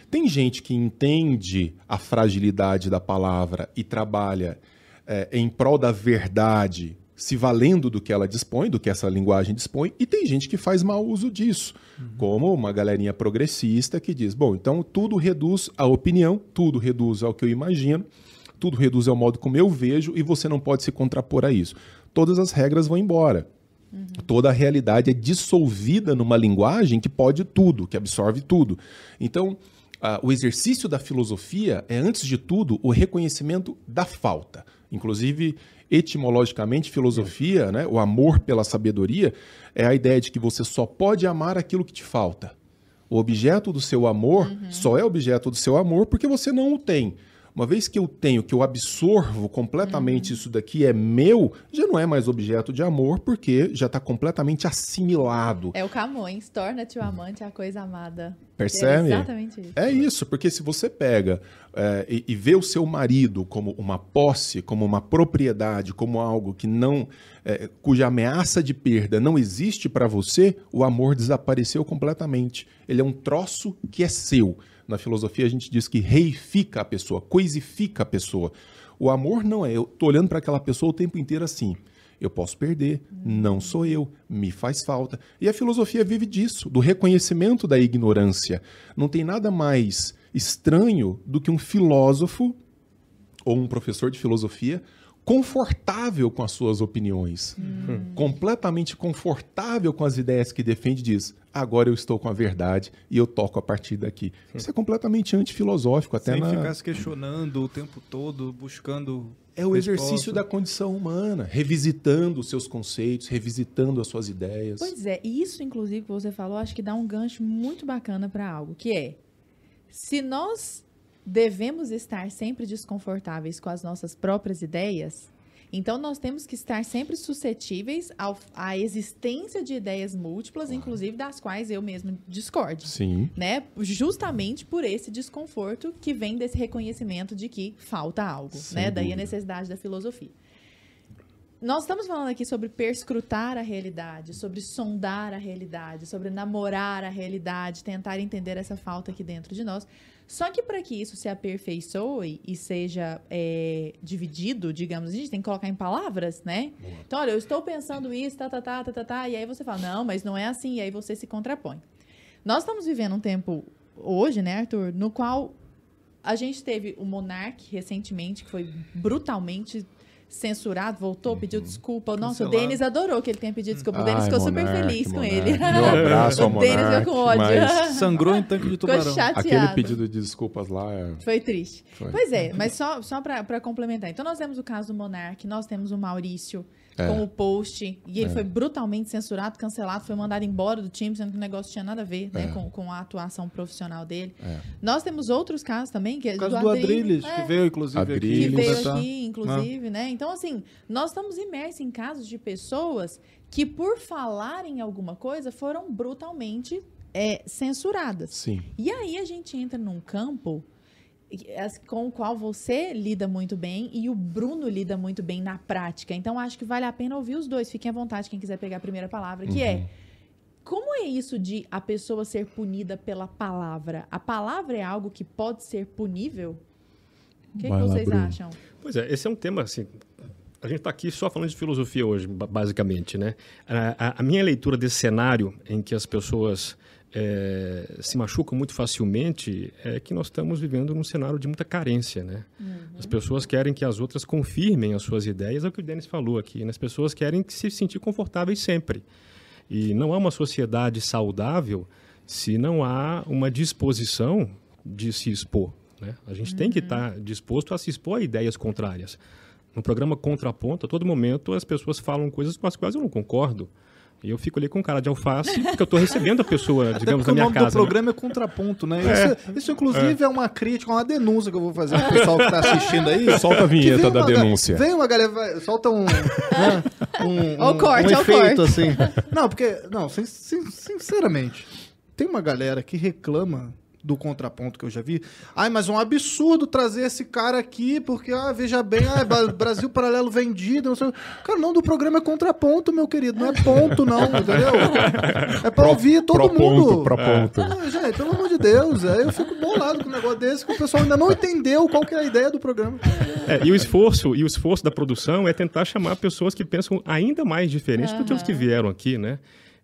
Tem gente que entende a fragilidade da palavra e trabalha é, em prol da verdade, se valendo do que ela dispõe, do que essa linguagem dispõe, e tem gente que faz mau uso disso, uhum. como uma galerinha progressista que diz: bom, então tudo reduz a opinião, tudo reduz ao que eu imagino, tudo reduz ao modo como eu vejo, e você não pode se contrapor a isso. Todas as regras vão embora. Uhum. Toda a realidade é dissolvida numa linguagem que pode tudo, que absorve tudo. Então, uh, o exercício da filosofia é, antes de tudo, o reconhecimento da falta. Inclusive, etimologicamente, filosofia, né, o amor pela sabedoria, é a ideia de que você só pode amar aquilo que te falta. O objeto do seu amor uhum. só é objeto do seu amor porque você não o tem. Uma vez que eu tenho, que eu absorvo completamente uhum. isso daqui é meu, já não é mais objeto de amor, porque já está completamente assimilado. É o Camões, torna-te o amante a coisa amada. Percebe? É exatamente isso. É isso, porque se você pega é, e, e, vê o seu marido como uma posse, como uma propriedade, como algo que não, é, cuja ameaça de perda não existe para você, o amor desapareceu completamente. Ele é um troço que é seu. Na filosofia a gente diz que reifica a pessoa, coisifica a pessoa. O amor não é, eu tô olhando para aquela pessoa o tempo inteiro assim. Eu posso perder, não sou eu, me faz falta. E a filosofia vive disso, do reconhecimento da ignorância. Não tem nada mais estranho do que um filósofo ou um professor de filosofia confortável com as suas opiniões, Hum. completamente confortável com as ideias que defende, diz: agora eu estou com a verdade e eu toco a partir daqui. Isso é completamente antifilosófico, até Sem na... ficar se questionando o tempo todo, buscando. É o exercício resposta. da condição humana, revisitando os seus conceitos, revisitando as suas ideias. Pois é, e isso, inclusive, que você falou, acho que dá um gancho muito bacana para algo, que é se nós devemos estar sempre desconfortáveis com as nossas próprias ideias, então nós temos que estar sempre suscetíveis ao- à existência de ideias múltiplas, inclusive das quais eu mesmo discordo. Sim. Né? Justamente por esse desconforto que vem desse reconhecimento de que falta algo, Sem né? Daí a necessidade da filosofia. Nós estamos falando aqui sobre perscrutar a realidade, sobre sondar a realidade, sobre namorar a realidade, tentar entender essa falta aqui dentro de nós. Só que para que isso se aperfeiçoe e seja é, dividido, digamos, a gente tem que colocar em palavras, né? Então, olha, eu estou pensando isso, tá, tá, tá, tá, tá, tá, e aí você fala, não, mas não é assim, e aí você se contrapõe. Nós estamos vivendo um tempo hoje, né, Arthur, no qual a gente teve o Monark recentemente, que foi brutalmente censurado, voltou, pediu desculpa. Nossa, o. Denis adorou que ele tenha pedido desculpa. O Denis ficou super feliz com Monark. ele. Meu abraço ao o Denis ficou com ódio. mas Sangrou em tanque de tubarão. chateado. Aquele pedido de desculpas lá é... Foi triste. Foi. Pois é, mas só, só para complementar. Então, nós temos o caso do Monark, nós temos o Maurício com o post, e ele foi brutalmente censurado, cancelado, foi mandado embora do time, sendo que o negócio tinha nada a ver né, com, com a atuação profissional dele. Nós temos outros casos também, que é O caso do Adrilles, é, que veio, inclusive, que Adrilles. aqui. veio comentar. aqui, inclusive, né? Então, assim, nós estamos imersos em casos de pessoas que, por falarem alguma coisa, foram brutalmente é, censuradas. Sim. E aí a gente entra num campo com o qual você lida muito bem e o Bruno lida muito bem na prática. Então, acho que vale a pena ouvir os dois. Fiquem à vontade, quem quiser pegar a primeira palavra, que é como é isso de a pessoa ser punida pela palavra? A palavra é algo que pode ser punível? O que, que Vai lá, vocês Bruno. acham? Pois é, esse é um tema assim. A gente está aqui só falando de filosofia hoje, ba- basicamente, né? A, a- a minha leitura desse cenário em que as pessoas eh, se machucam muito facilmente é que nós estamos vivendo num cenário de muita carência, né? As pessoas querem que as outras confirmem as suas ideias, é o que o Denis falou aqui. Né? As pessoas querem se sentir confortáveis sempre. E não há uma sociedade saudável se não há uma disposição de se expor. Né? A gente tem que estar disposto a se expor a ideias contrárias. No programa Contraponto, a todo momento as pessoas falam coisas com as quais eu não concordo. E eu fico ali com cara de alface, porque eu estou recebendo a pessoa, Até digamos, na o minha nome casa. do né? programa é Contraponto, né? Isso, isso, inclusive, é. uma crítica, uma denúncia que eu vou fazer pro pessoal que tá assistindo aí. Solta a vinheta da uma denúncia. Vem uma galera, vai- solta um. né, um, o um- corte, um o efeito, corte. assim. Não, porque. Não, sin- sin- sinceramente, tem uma galera que reclama do contraponto que eu já vi. Ai, mas é um absurdo trazer esse cara aqui, porque, ah, veja bem, ah, Ba- Brasil Paralelo vendido. Não sei. Cara, não, do programa é contraponto, meu querido. Não é ponto, não, entendeu? É pra ouvir todo pro mundo. ponto, pro ponto. Ah, gente, pelo amor de Deus, aí eu fico bolado com um negócio desse, que o pessoal ainda não entendeu qual que é a ideia do programa. É, e o esforço e o esforço da produção é tentar chamar pessoas que pensam ainda mais diferente do que os que vieram aqui, né?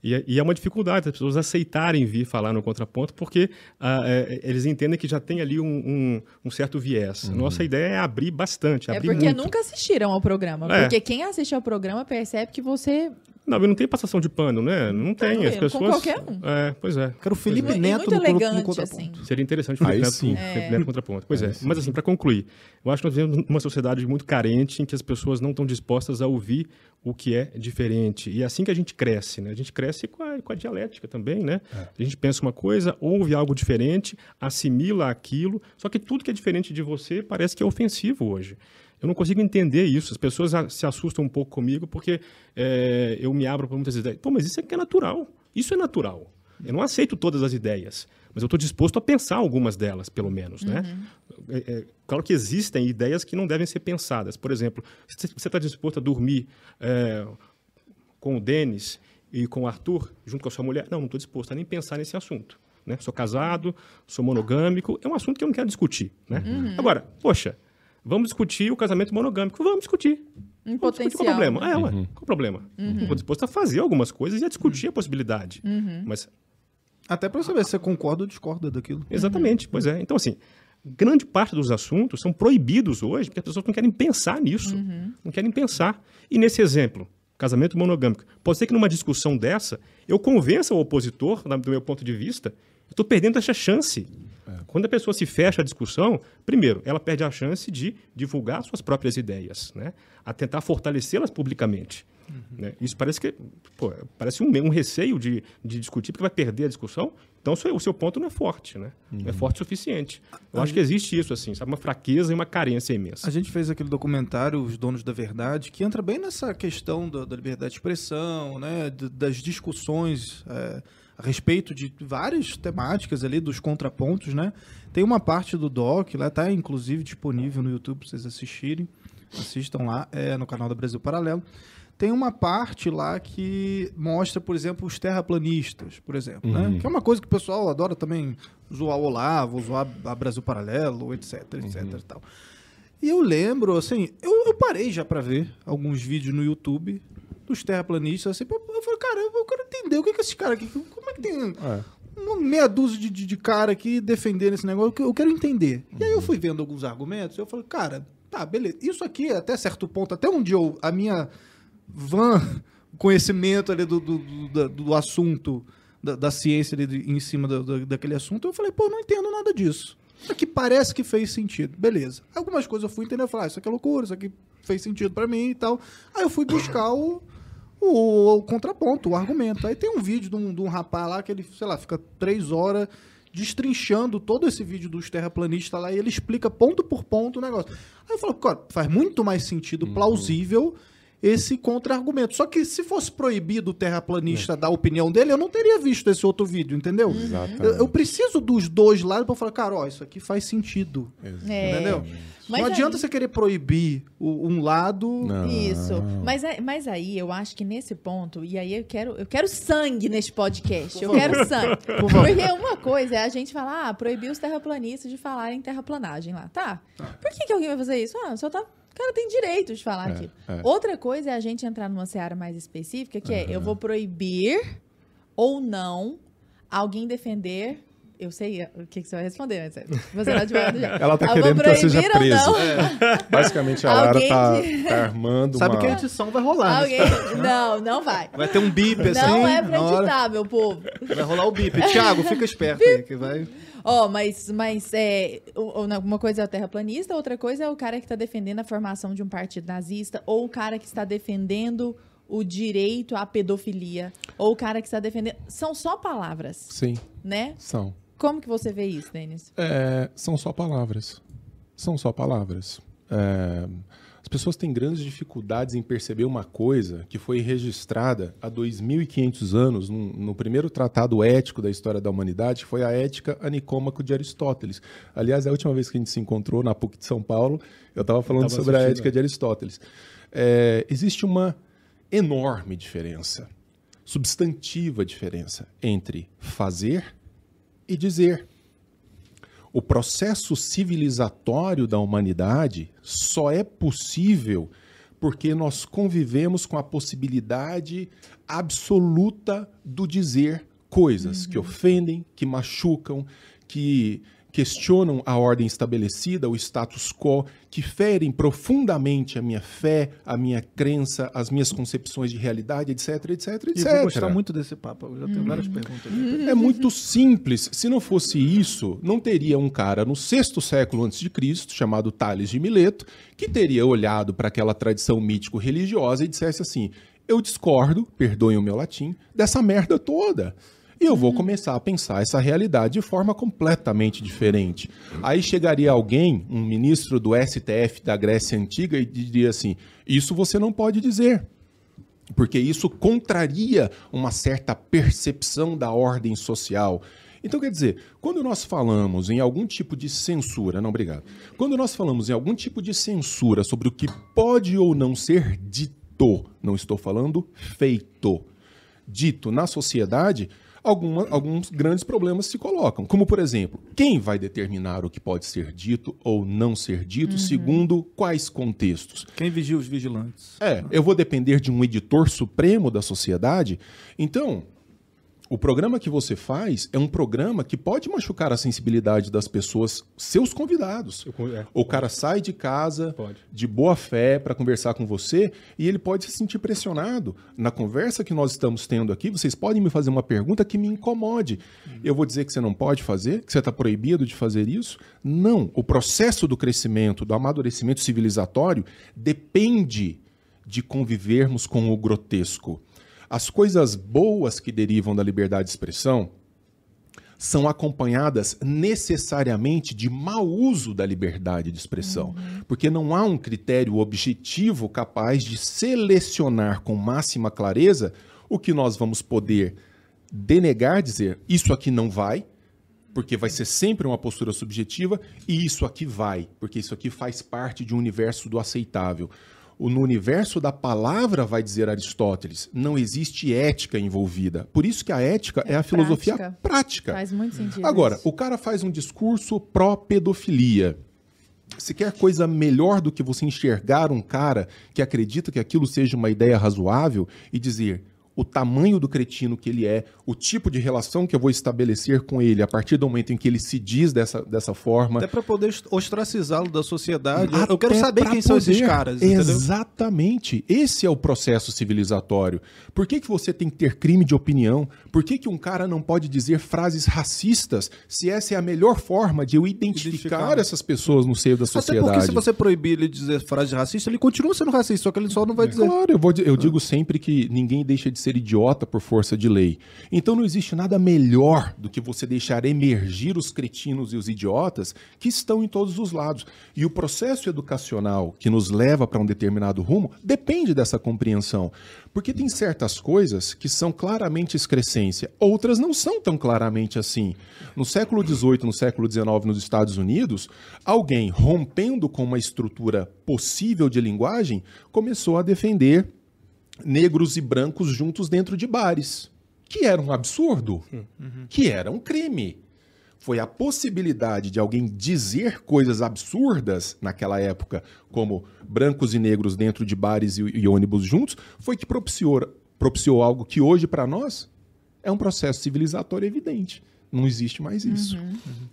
E, é- e é uma dificuldade as pessoas aceitarem vir falar no contraponto, porque ah, é, eles entendem que já tem ali um, um- um certo viés. Nossa ideia é abrir bastante, É abrir porque muito. nunca assistiram ao programa. É. Porque quem assiste ao programa percebe que você. Não, e não tem passação de pano, né? Não tem. As com pessoas. qualquer um. É, pois é. Quero o Felipe E Neto muito no, no, no elegante, contraponto. assim. Seria interessante o Felipe sim. Neto, Felipe Neto contraponto. Pois é. Mas assim, para concluir, eu acho que nós vivemos numa sociedade muito carente em que as pessoas não estão dispostas a ouvir o que é diferente. E é assim que a gente cresce, né? A gente cresce com a, com a dialética também, né? A gente pensa uma coisa, ouve algo diferente, assimila aquilo, só que tudo que é diferente de você parece que é ofensivo hoje. Eu não consigo entender isso. As pessoas se assustam um pouco comigo porque é, eu me abro para muitas ideias. Pô, mas isso é que é natural. Isso é natural. Eu não aceito todas as ideias, mas eu estou disposto a pensar algumas delas, pelo menos, né? É, é, claro que existem ideias que não devem ser pensadas. Por exemplo, se você está disposto a dormir é, com o Denis e com o Arthur, junto com a sua mulher? Não, não estou disposto a nem pensar nesse assunto. Né? Sou casado, sou monogâmico, é um assunto que eu não quero discutir. Né? Agora, poxa, vamos discutir o casamento monogâmico? Vamos discutir. Em Vamos discutir qual o problema? né? É, ué, qual o problema? Estou disposto a fazer algumas coisas e a discutir a possibilidade. Mas Até pra saber se você concorda ou discorda daquilo. Exatamente, pois é. Então, assim, grande parte dos assuntos são proibidos hoje porque as pessoas não querem pensar nisso, não querem pensar. E nesse exemplo, casamento monogâmico, pode ser que numa discussão dessa eu convença o opositor, do meu ponto de vista, eu estou perdendo essa chance. Quando a pessoa se fecha a discussão, primeiro, ela perde a chance de divulgar suas próprias ideias, né? a tentar fortalecê-las publicamente. Né? Isso parece que pô, parece um, um receio de, de discutir porque vai perder a discussão. Então o seu, o seu ponto não é forte, né? Não é forte o suficiente. Eu acho que existe isso assim, sabe, uma fraqueza e uma carência imensa. A gente fez aquele documentário Os Donos da Verdade, que entra bem nessa questão da, da liberdade de expressão, né, d- das discussões é, a respeito de várias temáticas ali, dos contrapontos, né? Tem uma parte do doc, lá tá inclusive disponível no YouTube para vocês assistirem. Assistam lá, é no canal da Brasil Paralelo. Tem uma parte lá que mostra, por exemplo, os terraplanistas, por exemplo, né? Que é uma coisa que o pessoal adora também zoar o Olavo, zoar a Brasil Paralelo, etc, etc e tal. E eu lembro, assim, eu, eu parei já pra ver alguns vídeos no YouTube dos terraplanistas, assim, eu falei, cara, eu quero entender o que que esses caras aqui, como é que tem É. uma meia dúzia de, de, de cara aqui defendendo esse negócio, eu quero entender. E aí eu fui vendo alguns argumentos, eu falei, cara, tá, beleza, isso aqui até certo ponto, até onde eu, a minha van conhecimento ali do, do, do, do assunto, da, da ciência ali em cima do- do- daquele assunto, eu falei, pô, não entendo nada disso. Isso aqui parece que fez sentido. Beleza. Algumas coisas eu fui entender, eu falei, ah, isso aqui é loucura, isso aqui fez sentido pra mim e tal. Aí eu fui buscar o, o, o contraponto, o argumento. Aí tem um vídeo de um, de um rapaz lá que ele, sei lá, fica três horas destrinchando todo esse vídeo dos terraplanistas lá e ele explica ponto por ponto o negócio. Aí eu falo, cara, faz muito mais sentido, plausível esse contra-argumento. Só que se fosse proibido o terraplanista dar a opinião dele, eu não teria visto esse outro vídeo, entendeu? Exatamente. Eu, eu preciso dos dois lados pra falar, cara, ó, isso aqui faz sentido. É. Entendeu? Mas não adianta aí- você querer proibir o- um lado. Não. Isso. Mas, é- mas aí eu acho que nesse ponto, e aí eu quero, eu quero sangue nesse podcast. Eu quero sangue. Porque uma coisa é a gente falar, ah, proibir os terraplanistas de falar em terraplanagem lá. Tá. Por que, que alguém vai fazer isso? Ah, só tá. O cara tem direito de falar É, aquilo. é. Outra coisa é a gente entrar numa seara mais específica, que é eu vou proibir ou não alguém defender. Eu sei o que, que você vai responder, mas você não advogado já. Ela tá Eu vou querendo que eu seja proibir ou preso. não Basicamente, a Lara Alguém tá, de- tá armando Sabe uma... que a edição vai rolar. Alguém... né? Não, não vai. Vai ter um bip assim. Não é pra editar, meu povo. Vai rolar o bip. Thiago, fica esperto aí, que vai. Ó, mas, mas é, uma coisa é o terraplanista, outra coisa é o cara que está defendendo a formação de um partido nazista, ou o cara que está defendendo o direito à pedofilia, ou o cara que está defendendo. São só palavras, Sim, né? são. Como que você vê isso, Denis? É, são só palavras. São só palavras. É, as pessoas têm grandes dificuldades em perceber uma coisa que foi registrada há 2.500 anos num- no primeiro tratado ético da história da humanidade, que foi a Ética Anicômaco de Aristóteles. Aliás, a última vez que a gente se encontrou na PUC de São Paulo, eu estava falando tava sobre a Ética de Aristóteles. É, existe uma enorme diferença, substantiva diferença entre fazer e dizer. O processo civilizatório da humanidade só é possível porque nós convivemos com a possibilidade absoluta do dizer coisas que ofendem, que machucam, que questionam a ordem estabelecida, o status quo, que ferem profundamente a minha fé, a minha crença, as minhas concepções de realidade, etc, etc, E etc. eu vou gostar muito desse papo. Eu já tenho várias perguntas. É muito simples. Se não fosse isso, não teria um cara no sexto século antes de Cristo, chamado Tales de Mileto, que teria olhado para aquela tradição mítico-religiosa e dissesse assim: eu discordo, perdoem o meu latim, dessa merda toda. E eu vou começar a pensar essa realidade de forma completamente diferente. Aí chegaria alguém, um ministro do STF da Grécia Antiga, e diria assim: Isso você não pode dizer porque isso contraria uma certa percepção da ordem social. Então, quer dizer, quando nós falamos em algum tipo de censura, não, obrigado. Quando nós falamos em algum tipo de censura sobre o que pode ou não ser dito, não estou falando feito, dito na sociedade, alguma- alguns grandes problemas se colocam. Como, por exemplo, quem vai determinar o que pode ser dito ou não ser dito, segundo quais contextos? Quem vigia os vigilantes? É, eu vou depender de um editor supremo da sociedade. Então, O programa que você faz é um programa que pode machucar a sensibilidade das pessoas, seus convidados. é, o cara sai de casa Pode. de boa fé para conversar com você e ele pode se sentir pressionado. Na conversa que nós estamos tendo aqui, vocês podem me fazer uma pergunta que me incomode. Eu vou dizer que você não pode fazer, que você está proibido de fazer isso? Não. O processo do crescimento, do amadurecimento civilizatório, depende de convivermos com o grotesco. As coisas boas que derivam da liberdade de expressão são acompanhadas necessariamente de mau uso da liberdade de expressão, porque não há um critério objetivo capaz de selecionar com máxima clareza o que nós vamos poder denegar, dizer isso aqui não vai, porque vai ser sempre uma postura subjetiva, e isso aqui vai, porque isso aqui faz parte de um universo do aceitável. No universo da palavra, vai dizer Aristóteles, não existe ética envolvida. Por isso que a ética é, É a filosofia prática. prática. Faz muito sentido. Agora, isso. o cara faz um discurso pró-pedofilia. Se quer coisa melhor do que você enxergar um cara que acredita que aquilo seja uma ideia razoável e dizer o tamanho do cretino que ele é, o tipo de relação que eu vou estabelecer com ele a partir do momento em que ele se diz dessa, dessa forma. Até pra poder ostracizá-lo da sociedade. Até eu quero saber quem são esses poder. caras, entendeu? Exatamente. Esse é o processo civilizatório. Por que, que você tem que ter crime de opinião? Por que, que um cara não pode dizer frases racistas se essa é a melhor forma de eu identificar, Identificar. essas pessoas no seio da Até sociedade? porque se você proibir ele de dizer frase racista, ele continua sendo racista, só que ele só não vai dizer. Claro, eu, vou eu digo sempre que ninguém deixa de ser idiota por força de lei. Então não existe nada melhor do que você deixar emergir os cretinos e os idiotas que estão em todos os lados. E o processo educacional que nos leva para um determinado rumo depende dessa compreensão. Porque tem certas coisas que são claramente excrescência, outras não são tão claramente assim. No século XVIII, no século XIX, nos Estados Unidos, alguém rompendo com uma estrutura possível de linguagem começou a defender negros e brancos juntos dentro de bares, que era um absurdo, que era um crime. Foi a possibilidade de alguém dizer coisas absurdas naquela época, como brancos e negros dentro de bares e, e ônibus juntos, foi que propiciou, propiciou algo que hoje, para nós, é um processo civilizatório evidente. Não existe mais isso.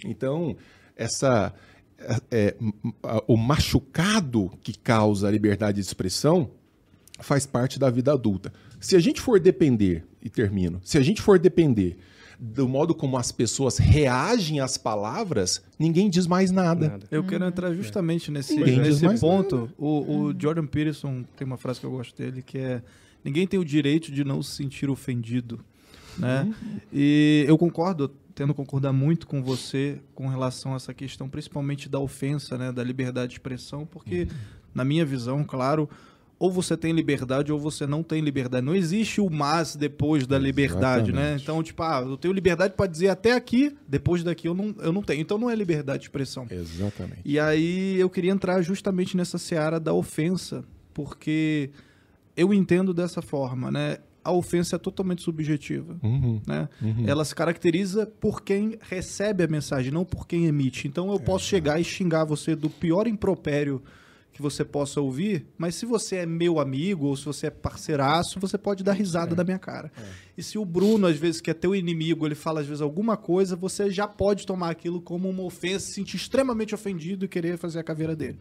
Então, essa, é, é, o machucado que causa a liberdade de expressão faz parte da vida adulta. Se a gente for depender, e termino, se a gente for depender do modo como as pessoas reagem às palavras, ninguém diz mais nada. Nada. Eu quero entrar justamente nesse, Ninguém diz nesse mais ponto. O, o Jordan Peterson tem uma frase que eu gosto dele que é: ninguém tem o direito de não se sentir ofendido, né? E eu concordo, tendo concordar muito com você com relação a essa questão, principalmente da ofensa, né, da liberdade de expressão, porque na minha visão, claro, ou você tem liberdade ou você não tem liberdade. Não existe o mas depois da liberdade, né? Exatamente. Então, tipo, ah, eu tenho liberdade para dizer até aqui, depois daqui eu não, eu não tenho. Então não é liberdade de expressão. Exatamente. E aí eu queria entrar justamente nessa seara da ofensa, porque eu entendo dessa forma, né? A ofensa é totalmente subjetiva, Uhum, né? uhum. Ela se caracteriza por quem recebe a mensagem, não por quem emite. Então eu posso chegar e xingar você do pior impropério que você possa ouvir, mas se você é meu amigo ou se você é parceiraço, você pode dar risada da minha cara. E se o Bruno, às vezes, que é teu inimigo, ele fala às vezes alguma coisa, você já pode tomar aquilo como uma ofensa, se sentir extremamente ofendido e querer fazer a caveira dele.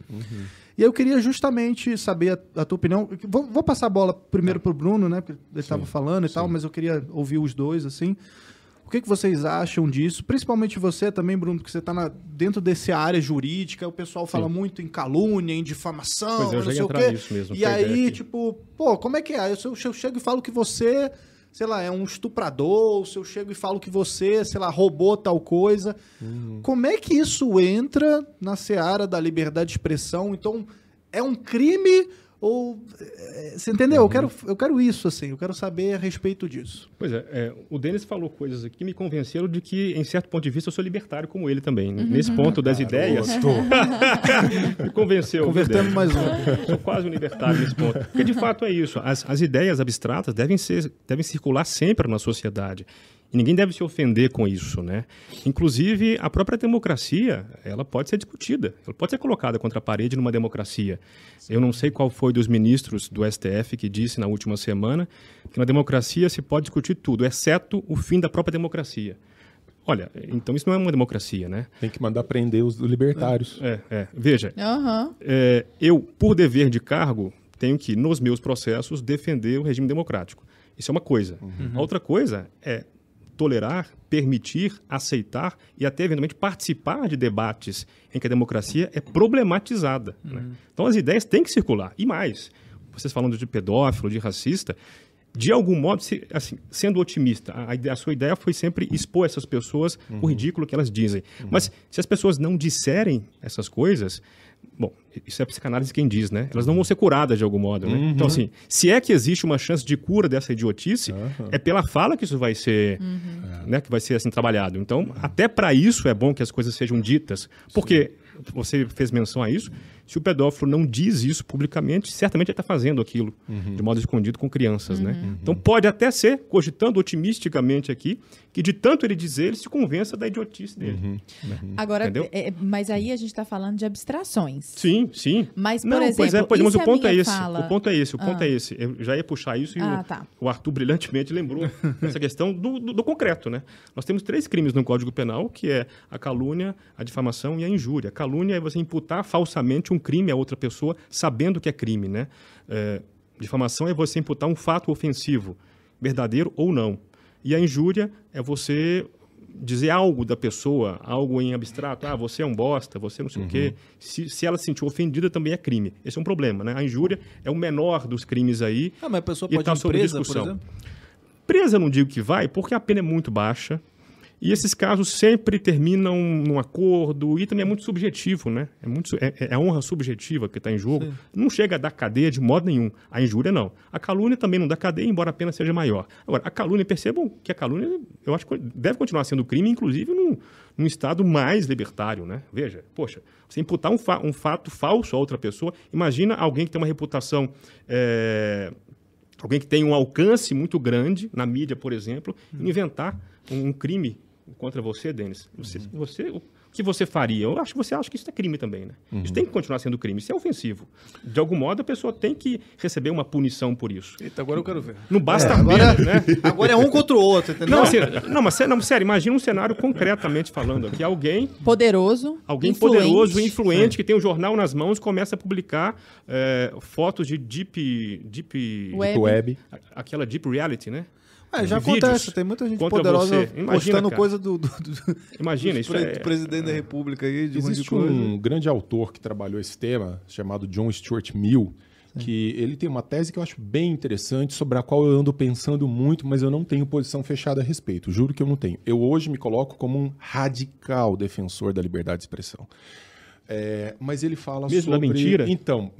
E aí eu queria justamente saber a, a tua opinião. Vou, vou passar a bola primeiro pro Bruno, né? Porque ele estava falando e tal, mas eu queria ouvir os dois, assim. O que, que vocês acham disso? Principalmente você também, Bruno, porque você está dentro dessa área jurídica, o pessoal fala muito em calúnia, em difamação, Pois é, eu não sei o quê. nisso mesmo, E aí, tipo, pô, como é que é? Eu, se eu, se eu chego e falo que você, sei lá, é um estuprador, ou se eu chego e falo que você, sei lá, roubou tal coisa. Uhum. Como é que isso entra na seara da liberdade de expressão? Então, é um crime ou... é, Você entendeu? Eu, Uhum. quero, eu quero isso, assim, eu quero saber a respeito disso. Pois é, é, o Denis falou coisas aqui que me convenceram de que, em certo ponto de vista, eu sou libertário como ele também. Nesse ponto das ideias, me convenceu. Denis? mais um. Sou quase um libertário nesse ponto. Porque, de fato, é isso. As, as ideias abstratas devem, ser, devem circular sempre na sociedade. E ninguém deve se ofender com isso, né? Inclusive, a própria democracia, ela pode ser discutida, ela pode ser colocada contra a parede numa democracia. Eu não sei qual foi dos ministros do STF que disse na última semana que na democracia se pode discutir tudo, exceto o fim da própria democracia. Olha, então isso não é uma democracia, né? Tem que mandar prender os libertários. É, é. Veja, Aham. é, eu, por dever de cargo, tenho que, nos meus processos, defender o regime democrático. Isso é uma coisa. A outra coisa é tolerar, permitir, aceitar e até, eventualmente, participar de debates em que a democracia é problematizada. né? Então, as ideias têm que circular. E mais, vocês falando de pedófilo, de racista, de algum modo, se- assim, sendo otimista, a, a sua ideia foi sempre expor essas pessoas o ridículo que elas dizem. Mas se as pessoas não disserem essas coisas, bom, isso é a psicanálise quem diz, né? Elas não vão ser curadas de algum modo, né? Então, assim, se é que existe uma chance de cura dessa idiotice, é pela fala que isso vai ser, né, que vai ser assim trabalhado. Então, até para isso é bom que as coisas sejam ditas, porque você fez menção a isso. Se o pedófilo não diz isso publicamente, certamente ele está fazendo aquilo de modo escondido com crianças, né? Então pode até ser, cogitando otimisticamente aqui, que de tanto ele dizer, ele se convença da idiotice dele. Agora, Entendeu? é- é- mas aí a gente está falando de abstrações. Sim, sim. Mas, por não, exemplo, pois é, pois é, mas o ponto é esse. fala- O ponto é esse, o ponto Ah. é esse. Eu já ia puxar isso e Ah, o, tá. o Arthur brilhantemente lembrou essa questão do, do- do concreto, né? Nós temos três crimes no Código Penal, que é a calúnia, a difamação e a injúria. A calúnia é você imputar falsamente um crime a outra pessoa, sabendo que é crime, né? É, difamação é você imputar um fato ofensivo, verdadeiro ou não. E a injúria é você dizer algo da pessoa, algo em abstrato, ah, você é um bosta, você não sei o quê. Se, se ela se sentiu ofendida, também é crime. Esse é um problema, né? A injúria é o menor dos crimes aí. Ah, mas a pessoa pode tá ir presa, por exemplo? Presa eu não digo que vai, porque a pena é muito baixa. E esses casos sempre terminam num acordo e também é muito subjetivo, né? É, muito, é, é a honra subjetiva que está em jogo. Não chega a dar cadeia de modo nenhum. A injúria, não. A calúnia também não dá cadeia, embora a pena seja maior. Agora, a calúnia, percebam que a calúnia, eu acho que deve continuar sendo crime, inclusive num, num estado mais libertário, né? Veja, poxa, você imputar um, fa- um fato falso a outra pessoa, imagina alguém que tem uma reputação... é, alguém que tem um alcance muito grande na mídia, por exemplo, inventar um, um crime contra você, Denis. Você, você, o que você faria? Eu acho que você acha que isso é crime também, né? Isso tem que continuar sendo crime. Isso é ofensivo. De algum modo, a pessoa tem que receber uma punição por isso. Eita, agora eu quero ver. Não basta agora- apenas, né? Agora é um contra o outro, entendeu? Não, assim, não, mas não, sério, imagina um cenário concretamente falando aqui. Alguém Poderoso. Alguém influente. poderoso, influente, que tem um jornal nas mãos, começa a publicar é, fotos de deep, deep Web. Web. a- aquela deep reality, né? É, já de vídeos acontece, tem muita gente poderosa você. Imagina, postando cara. coisa do, do, do, Imagina, do isso pre- é... do presidente da república aí, de um monte de Existe coisa. um grande autor que trabalhou esse tema, chamado John Stuart Mill, que ele tem uma tese que eu acho bem interessante, sobre a qual eu ando pensando muito, mas eu não tenho posição fechada a respeito. Juro que eu não tenho. Eu hoje me coloco como um radical defensor da liberdade de expressão. É, mas ele fala Mesmo da sobre... mentira? Então,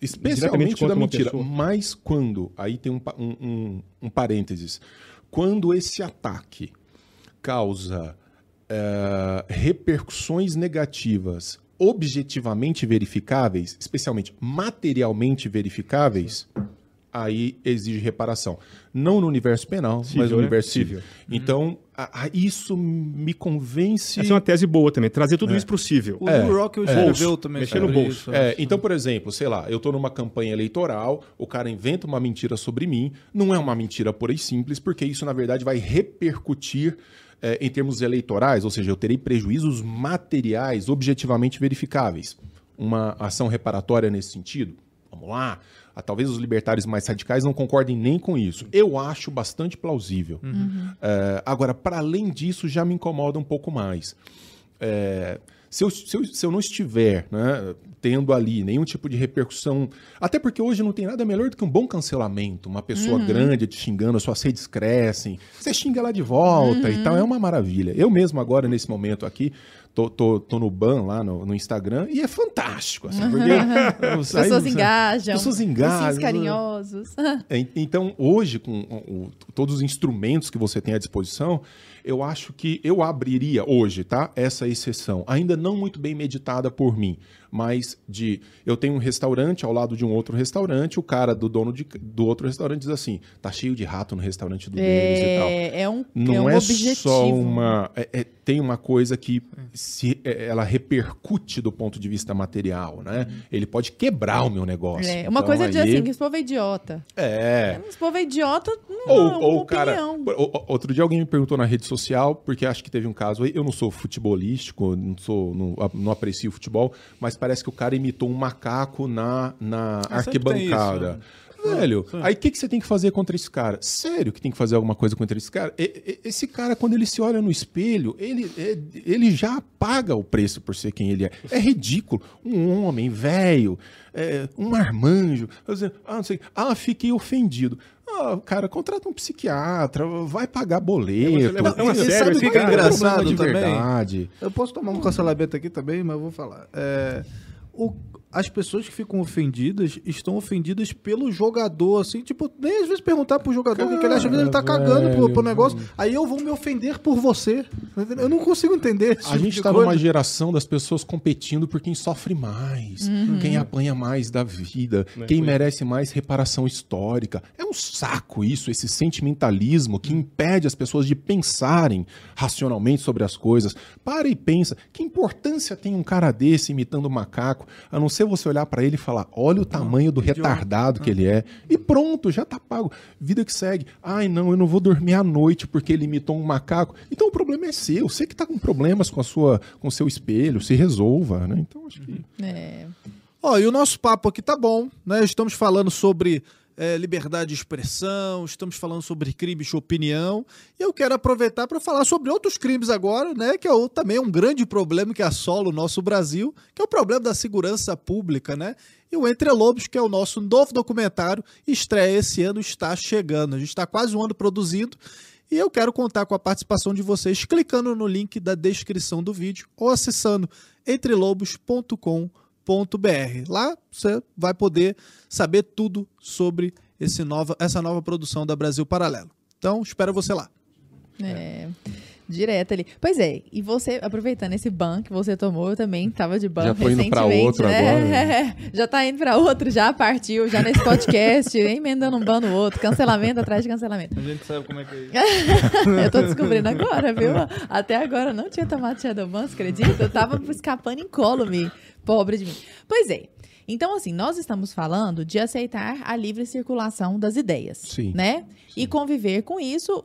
especialmente da mentira. pessoa? Mas quando... Aí tem um, um, um, parênteses. Quando esse ataque causa eh, repercussões negativas objetivamente verificáveis, especialmente materialmente verificáveis, aí exige reparação. Não no universo penal, Civil, mas no né? universo Civil. civil. Então, a- a- isso me convence. Essa é uma tese boa também, trazer tudo isso possível. O É, Lou Rockwell é. escreveu Bolso, também mexer no bolso. isso. É, então, por exemplo, sei lá, eu tô numa campanha eleitoral, o cara inventa uma mentira sobre mim, não é uma mentira pura e simples, porque isso, na verdade, vai repercutir eh, em termos eleitorais, ou seja, eu terei prejuízos materiais objetivamente verificáveis. Uma ação reparatória nesse sentido? Vamos lá. Ah, talvez os libertários mais radicais não concordem nem com isso. Eu acho bastante plausível. Eh, agora, para além disso, já me incomoda um pouco mais. É, se, eu, se, eu, se eu não estiver né, tendo ali nenhum tipo de repercussão, até porque hoje não tem nada melhor do que um bom cancelamento, uma pessoa grande te xingando, as suas redes crescem, você xinga ela de volta e tal, é uma maravilha. Eu mesmo agora, nesse momento aqui, tô, tô, tô no ban lá no, no Instagram e é fantástico. Assim, porque As pessoas engajam. Pessoas engajam. ursinhos carinhosos. En- Então, hoje, com o- todos os instrumentos que você tem à disposição, eu acho que eu abriria hoje, tá? Essa exceção. Ainda não muito bem meditada por mim, mas de eu tenho um restaurante ao lado de um outro restaurante, o cara do dono de- do outro restaurante diz assim: tá cheio de rato no restaurante do deles e tal. É, é um, é Não um é, objetivo. só uma. é- é- tem uma coisa que se, é- ela repercute do ponto de vista material, né? Ele pode quebrar o meu negócio. É, uma Então, coisa de aí- assim, que esse povo é idiota. É. Esse povo é idiota, não Ou, é ou cara, opinião. o- outro dia alguém me perguntou na rede social, porque acho que teve um caso aí, eu não sou futebolístico, não sou, não, não aprecio futebol, mas parece que o cara imitou um macaco na, na Ah, isso, arquibancada. né? Velho, aí o que, que você tem que fazer contra esse cara? Sério que tem que fazer alguma coisa contra esse cara? E- e- esse cara, quando ele se olha no espelho, ele, é- ele já paga o preço por ser quem ele é. É ridículo. Um homem velho, é, um marmanjo, ah, não sei, ah, fiquei ofendido. Ah, cara, contrata um psiquiatra, vai pagar boleto. leva tão a E sério sabe que é engraçado também? verdade. Eu posso tomar um cancelamento aqui também, mas eu vou falar. É, o- as pessoas que ficam ofendidas estão ofendidas pelo jogador, assim, tipo, nem às vezes perguntar pro jogador o que que ele acha, ele tá Cara, cagando pro, pro velho. negócio, aí eu vou me ofender por você. Eu não consigo entender. esse A tipo gente tá coisa. numa geração das pessoas competindo por quem sofre mais, quem apanha mais da vida, quem merece mais reparação histórica. É um saco isso, esse sentimentalismo que impede as pessoas de pensarem racionalmente sobre as coisas. Para e pensa, que importância tem um cara desse imitando um macaco, a não ser você olhar pra ele e falar, olha o tamanho do retardado que ele é. E pronto, já tá pago. Vida que segue. Ai, não, eu não vou dormir à noite porque ele imitou um macaco. Então o problema é seu. Você que tá com problemas com a sua, com o seu espelho, se resolva, né? Então acho que É. Ó, e o nosso papo aqui tá bom, né? Estamos falando sobre é, liberdade de expressão, estamos falando sobre crimes de opinião, e eu quero aproveitar para falar sobre outros crimes agora, né? Que é o- também um grande problema que assola o nosso Brasil, que é o problema da segurança pública, né? E o Entre Lobos, que é o nosso novo documentário, estreia esse ano, está chegando. A gente está quase um ano produzindo. E eu quero contar com a participação de vocês clicando no link da descrição do vídeo ou acessando entrelobos.com.br. Lá você vai poder saber tudo sobre esse nova, essa nova produção da Brasil Paralelo. Então, espero você lá. É. Direto ali. Pois é, e você, aproveitando esse ban que você tomou, eu também tava de ban Já tô indo pra outro né? agora. já tá indo pra outro, já partiu, já nesse podcast, emendando um ban no outro, cancelamento atrás de cancelamento. A gente sabe como é que é isso. eu tô descobrindo agora, viu? Até agora eu não tinha tomado Shadowban, acredita? Eu tava escapando incólume, pobre de mim. Pois é. Então, assim, nós estamos falando de aceitar a livre circulação das ideias, Sim. né? E conviver com isso,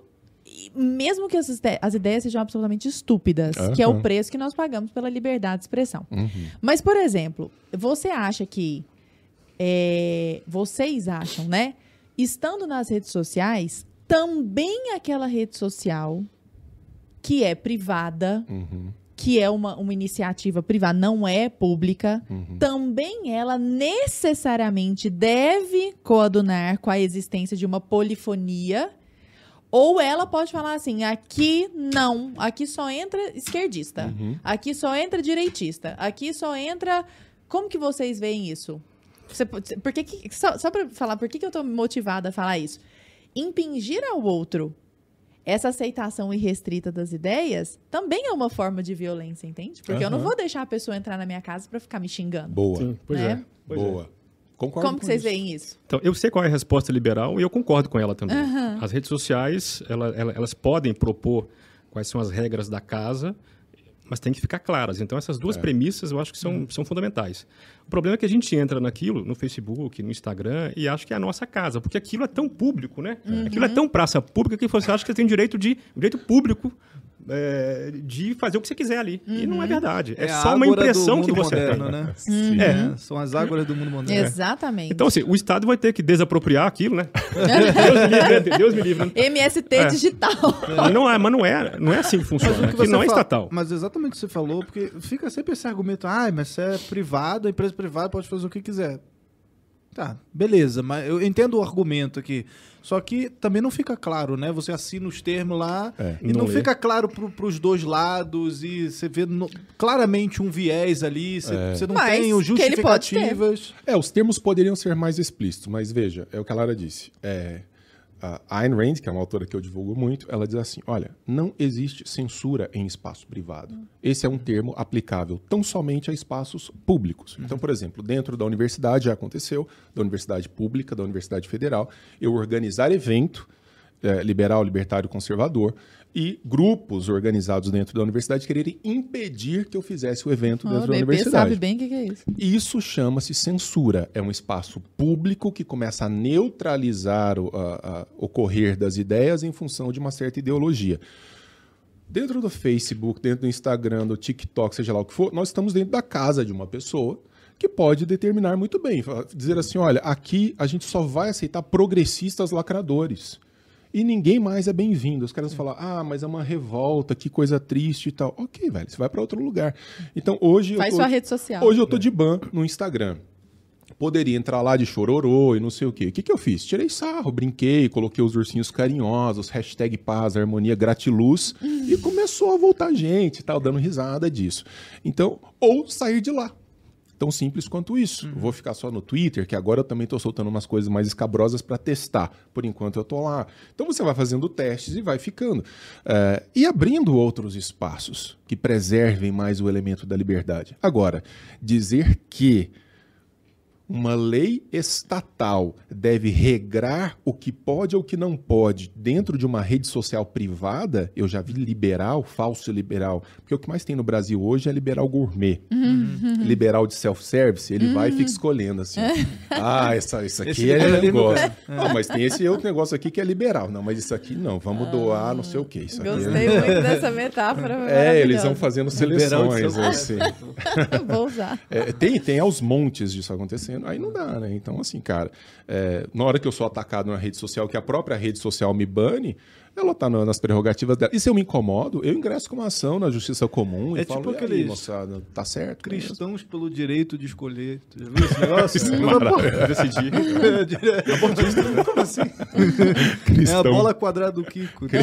mesmo que as, as ideias sejam absolutamente estúpidas, que é o preço que nós pagamos pela liberdade de expressão. Uhum. Mas, por exemplo, você acha que. é, vocês acham, né? Estando nas redes sociais, também aquela rede social que é privada, Uhum. Que é uma, uma iniciativa privada, não é pública, Uhum. também ela necessariamente deve coadunar com a existência de uma polifonia. Ou ela pode falar assim: aqui não, aqui só entra esquerdista, Uhum. aqui só entra direitista, aqui só entra. Como que vocês veem isso? Você, pode- por que só só para falar, por que, que eu tô motivada a falar isso? Impingir ao outro essa aceitação irrestrita das ideias também é uma forma de violência, entende? Porque eu não vou deixar a pessoa entrar na minha casa para ficar me xingando. Boa. Sim, pois Né? é. Pois é. Boa. Concordo Como que com vocês isso. veem isso? Então, eu sei qual é a resposta liberal e eu concordo com ela também. Aham. As redes sociais, ela- ela- elas podem propor quais são as regras da casa, mas tem que ficar claras. Então, essas duas premissas eu acho que são, são fundamentais. O problema é que a gente entra naquilo, no Facebook, no Instagram, e acha que é a nossa casa, porque aquilo é tão público, né? Aquilo é tão praça pública que você acha que você tem direito de direito público é, de fazer o que você quiser ali. E não é verdade. É, a só uma impressão que mundo você moderno, tem. né? Sim. É, são as águas do mundo moderno. Exatamente. Então, assim, o Estado vai ter que desapropriar aquilo, né? Deus me livre, né? Deus me livre. né? MST É. digital. Mas não é, mas não é, não é assim que funciona. que não é estatal. Mas exatamente o que você falou, porque fica sempre esse argumento, ah, mas se é privado, a empresa privada pode fazer o que quiser. Tá, beleza, mas eu entendo o argumento aqui. Só que também não fica claro, né? Você assina os termos lá É, e não, não fica claro para os dois lados e você vê no- claramente um viés ali, você, É. você não Mas tem o que ele pode ter. justificativas. É, os termos poderiam ser mais explícitos, mas veja, é o que a Lara disse. É, a Ayn Rand, que é uma autora que eu divulgo muito, ela diz assim: olha, não existe censura em espaço privado. Esse é um termo aplicável tão somente a espaços públicos. Então, por exemplo, dentro da universidade já aconteceu, da universidade pública, da universidade federal, eu organizar evento é, liberal, libertário, conservador, e grupos organizados dentro da universidade quererem impedir que eu fizesse o evento O dentro da universidade. sabe bem o que, que é isso. Isso chama-se censura. É um espaço público que começa a neutralizar o a- a- o correr das ideias em função de uma certa ideologia. Dentro do Facebook, dentro do Instagram, do TikTok, seja lá o que for, nós estamos dentro da casa de uma pessoa que pode determinar muito bem, dizer assim, olha, aqui a gente só vai aceitar progressistas lacradores. E ninguém mais é bem-vindo. Os caras falam, ah, mas é uma revolta, que coisa triste e tal. Ok, velho, você vai para outro lugar. Então hoje eu Faz tô- sua rede social. Hoje eu tô de ban no Instagram. Poderia entrar lá de chororô e não sei o quê. O que, que eu fiz? Tirei sarro, brinquei, coloquei os ursinhos carinhosos, hashtag paz, harmonia, gratiluz, e começou a voltar gente tal, dando risada disso. Então, ou sair de lá. Tão simples quanto isso. Vou ficar só no Twitter, que agora eu também estou soltando umas coisas mais escabrosas para testar. Por enquanto eu tô lá. Então você vai fazendo testes e vai ficando. É, e abrindo outros espaços que preservem mais o elemento da liberdade. Agora, dizer que uma lei estatal deve regrar o que pode ou o que não pode dentro de uma rede social privada, eu já vi liberal, falso liberal, porque o que mais tem no Brasil hoje é liberal gourmet. Liberal de self-service, ele vai e fica escolhendo assim. ah, essa, isso aqui Esse é negócio. Não, mas tem esse outro negócio aqui que é liberal. Não, mas isso aqui não, vamos doar não sei o que. Isso aqui Gostei é... muito dessa metáfora. É, eles vão fazendo seleções, assim. Vou usar. É, tem, tem aos montes disso acontecendo, aí não dá, né? Então, assim, cara, é, na hora que eu sou atacado na rede social, que a própria rede social me bane, ela tá na- nas prerrogativas dela. E se eu me incomodo, eu ingresso com uma ação na justiça comum e É falo, tipo e aí, aqueles moçada, tá certo? mesmo?" Cristãos pelo direito de escolher. Tu já viu esse negócio? Isso é maravilhoso. Decidir. é. Como assim? É a bola quadrada do Kiko.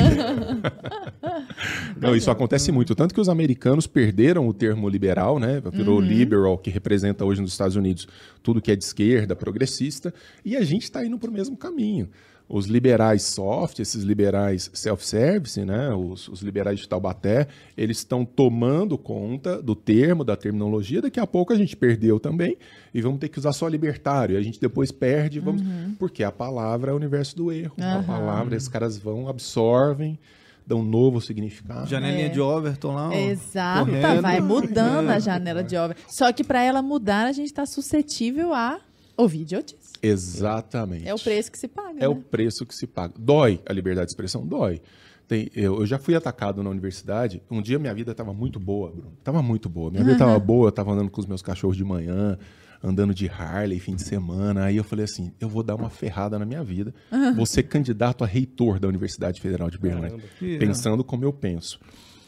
Não, isso acontece muito. Tanto que os americanos perderam o termo liberal, né? Virou liberal, que representa hoje nos Estados Unidos tudo que é de esquerda, progressista, e a gente está indo para o mesmo caminho. Os liberais soft, esses liberais self-service, né? Os, os liberais de Taubaté, eles estão tomando conta do termo, da terminologia. Daqui a pouco a gente perdeu também e vamos ter que usar só libertário. E a gente depois perde, vamos... porque a palavra é o universo do erro. A Aham. palavra, esses caras vão, absorvem, dão um novo significado. Janelinha É. de Overton lá. ó, Exato, correndo. vai mudando a janela de obra. Só que para ela mudar, a gente está suscetível a ouvir idiotice. Exatamente. É o preço que se paga. É o né? preço que se paga. Dói a liberdade de expressão? Dói. Tem- eu, eu já fui atacado na universidade. Um dia minha vida estava muito boa, Bruno. Tava muito boa. Minha vida estava boa, eu estava andando com os meus cachorros de manhã, andando de Harley fim de semana. Aí eu falei assim: eu vou dar uma ferrada na minha vida. Vou ser candidato a reitor da Universidade Federal de. Que- Pensando como eu penso.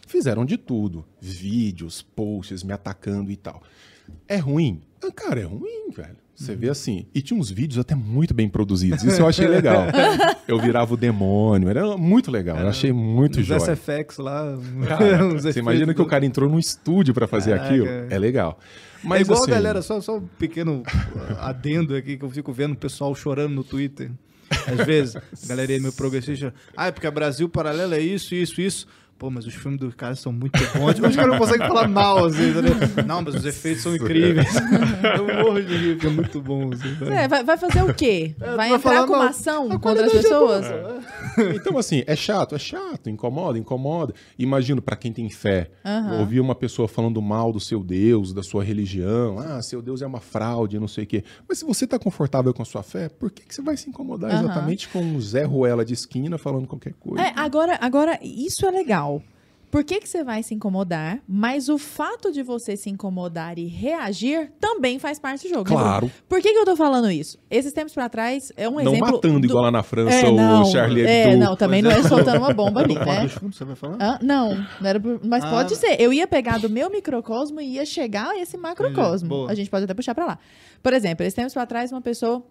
Fizeram de tudo: vídeos, posts, me atacando e tal. É ruim? Ah, Cara, é ruim, velho. Você vê assim. E tinha uns vídeos até muito bem produzidos. Isso eu achei legal. Eu virava o demônio. Era muito legal. Eu achei muito Os jóia. SFX lá. Você imagina que o do- cara entrou num estúdio pra fazer Caraca. aquilo? É legal. Mas é igual assim, a galera, só, só um pequeno adendo aqui que eu fico vendo o pessoal chorando no Twitter. Às vezes, a galerinha meio progressista. Ah, é porque a Brasil Paralelo é isso, isso, isso. Pô, mas os filmes dos caras são muito bons. Os caras não conseguem falar mal, assim, entendeu? Não, mas os efeitos são incríveis. Eu morro de rir, porque é muito bom. Assim, É, vai, vai fazer o quê? É, vai entrar falar com uma ação contra as é pessoas? Então, assim, é chato, é chato, incomoda, incomoda. Imagino, pra quem tem fé, Aham. ouvir uma pessoa falando mal do seu Deus, da sua religião, ah, seu Deus é uma fraude, não sei o quê. Mas se você tá confortável com a sua fé, por que, que você vai se incomodar Aham. exatamente com o Zé Ruela de esquina falando qualquer coisa? É, agora, agora, isso é legal. Por que, que você vai se incomodar? Mas o fato de você se incomodar e reagir também faz parte do jogo. né? Claro. Por que, que eu tô falando isso? Esses tempos pra trás é um não exemplo. matando do- igual lá na França É, o não, Charlie É, Hebdo. não, também não é soltando uma bomba ali, né? você vai falar? Hã? não, não era por- mas Ah. pode ser. Eu ia pegar do meu microcosmo e ia chegar a esse macrocosmo. Boa. A gente pode até puxar pra lá. Por exemplo, esses tempos pra trás, uma pessoa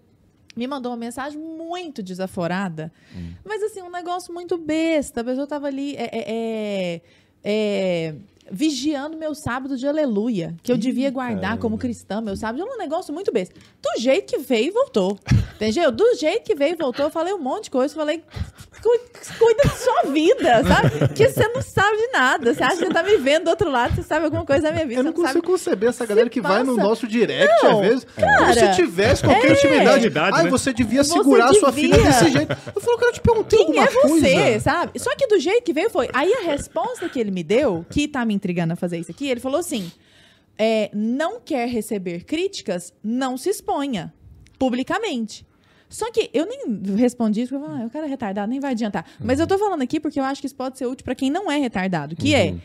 me mandou uma mensagem muito desaforada, Hum. mas assim, um negócio muito besta. A pessoa tava ali é, é, é, é, vigiando meu sábado de aleluia, que eu devia guardar como cristã, meu sábado. É um negócio muito besta. Do jeito que veio e voltou. Entendeu? Do jeito que veio e voltou, eu falei um monte de coisa. Falei, "Cu- cuida da sua vida, sabe? Que você não sabe de nada. Você acha que você tá me vendo do outro lado, você sabe alguma coisa da minha vida. Eu não não sabe consigo conceber essa galera que vai no passa. nosso direct, Não, às vezes. cara, como se tivesse qualquer é. intimidade. Ai, né? você devia Você segurar a sua devia. filha desse jeito. Eu falo, cara, eu te perguntei Quem alguma é você, coisa. sabe? Só que do jeito que veio foi. Aí a resposta que ele me deu, que tá me intrigando a fazer isso aqui, ele falou assim: é, não quer receber críticas, não se exponha publicamente. Só que eu nem respondi isso, porque eu falei, ah, o cara é retardado, nem vai adiantar. Mas eu tô falando aqui porque eu acho que isso pode ser útil pra quem não é retardado, que é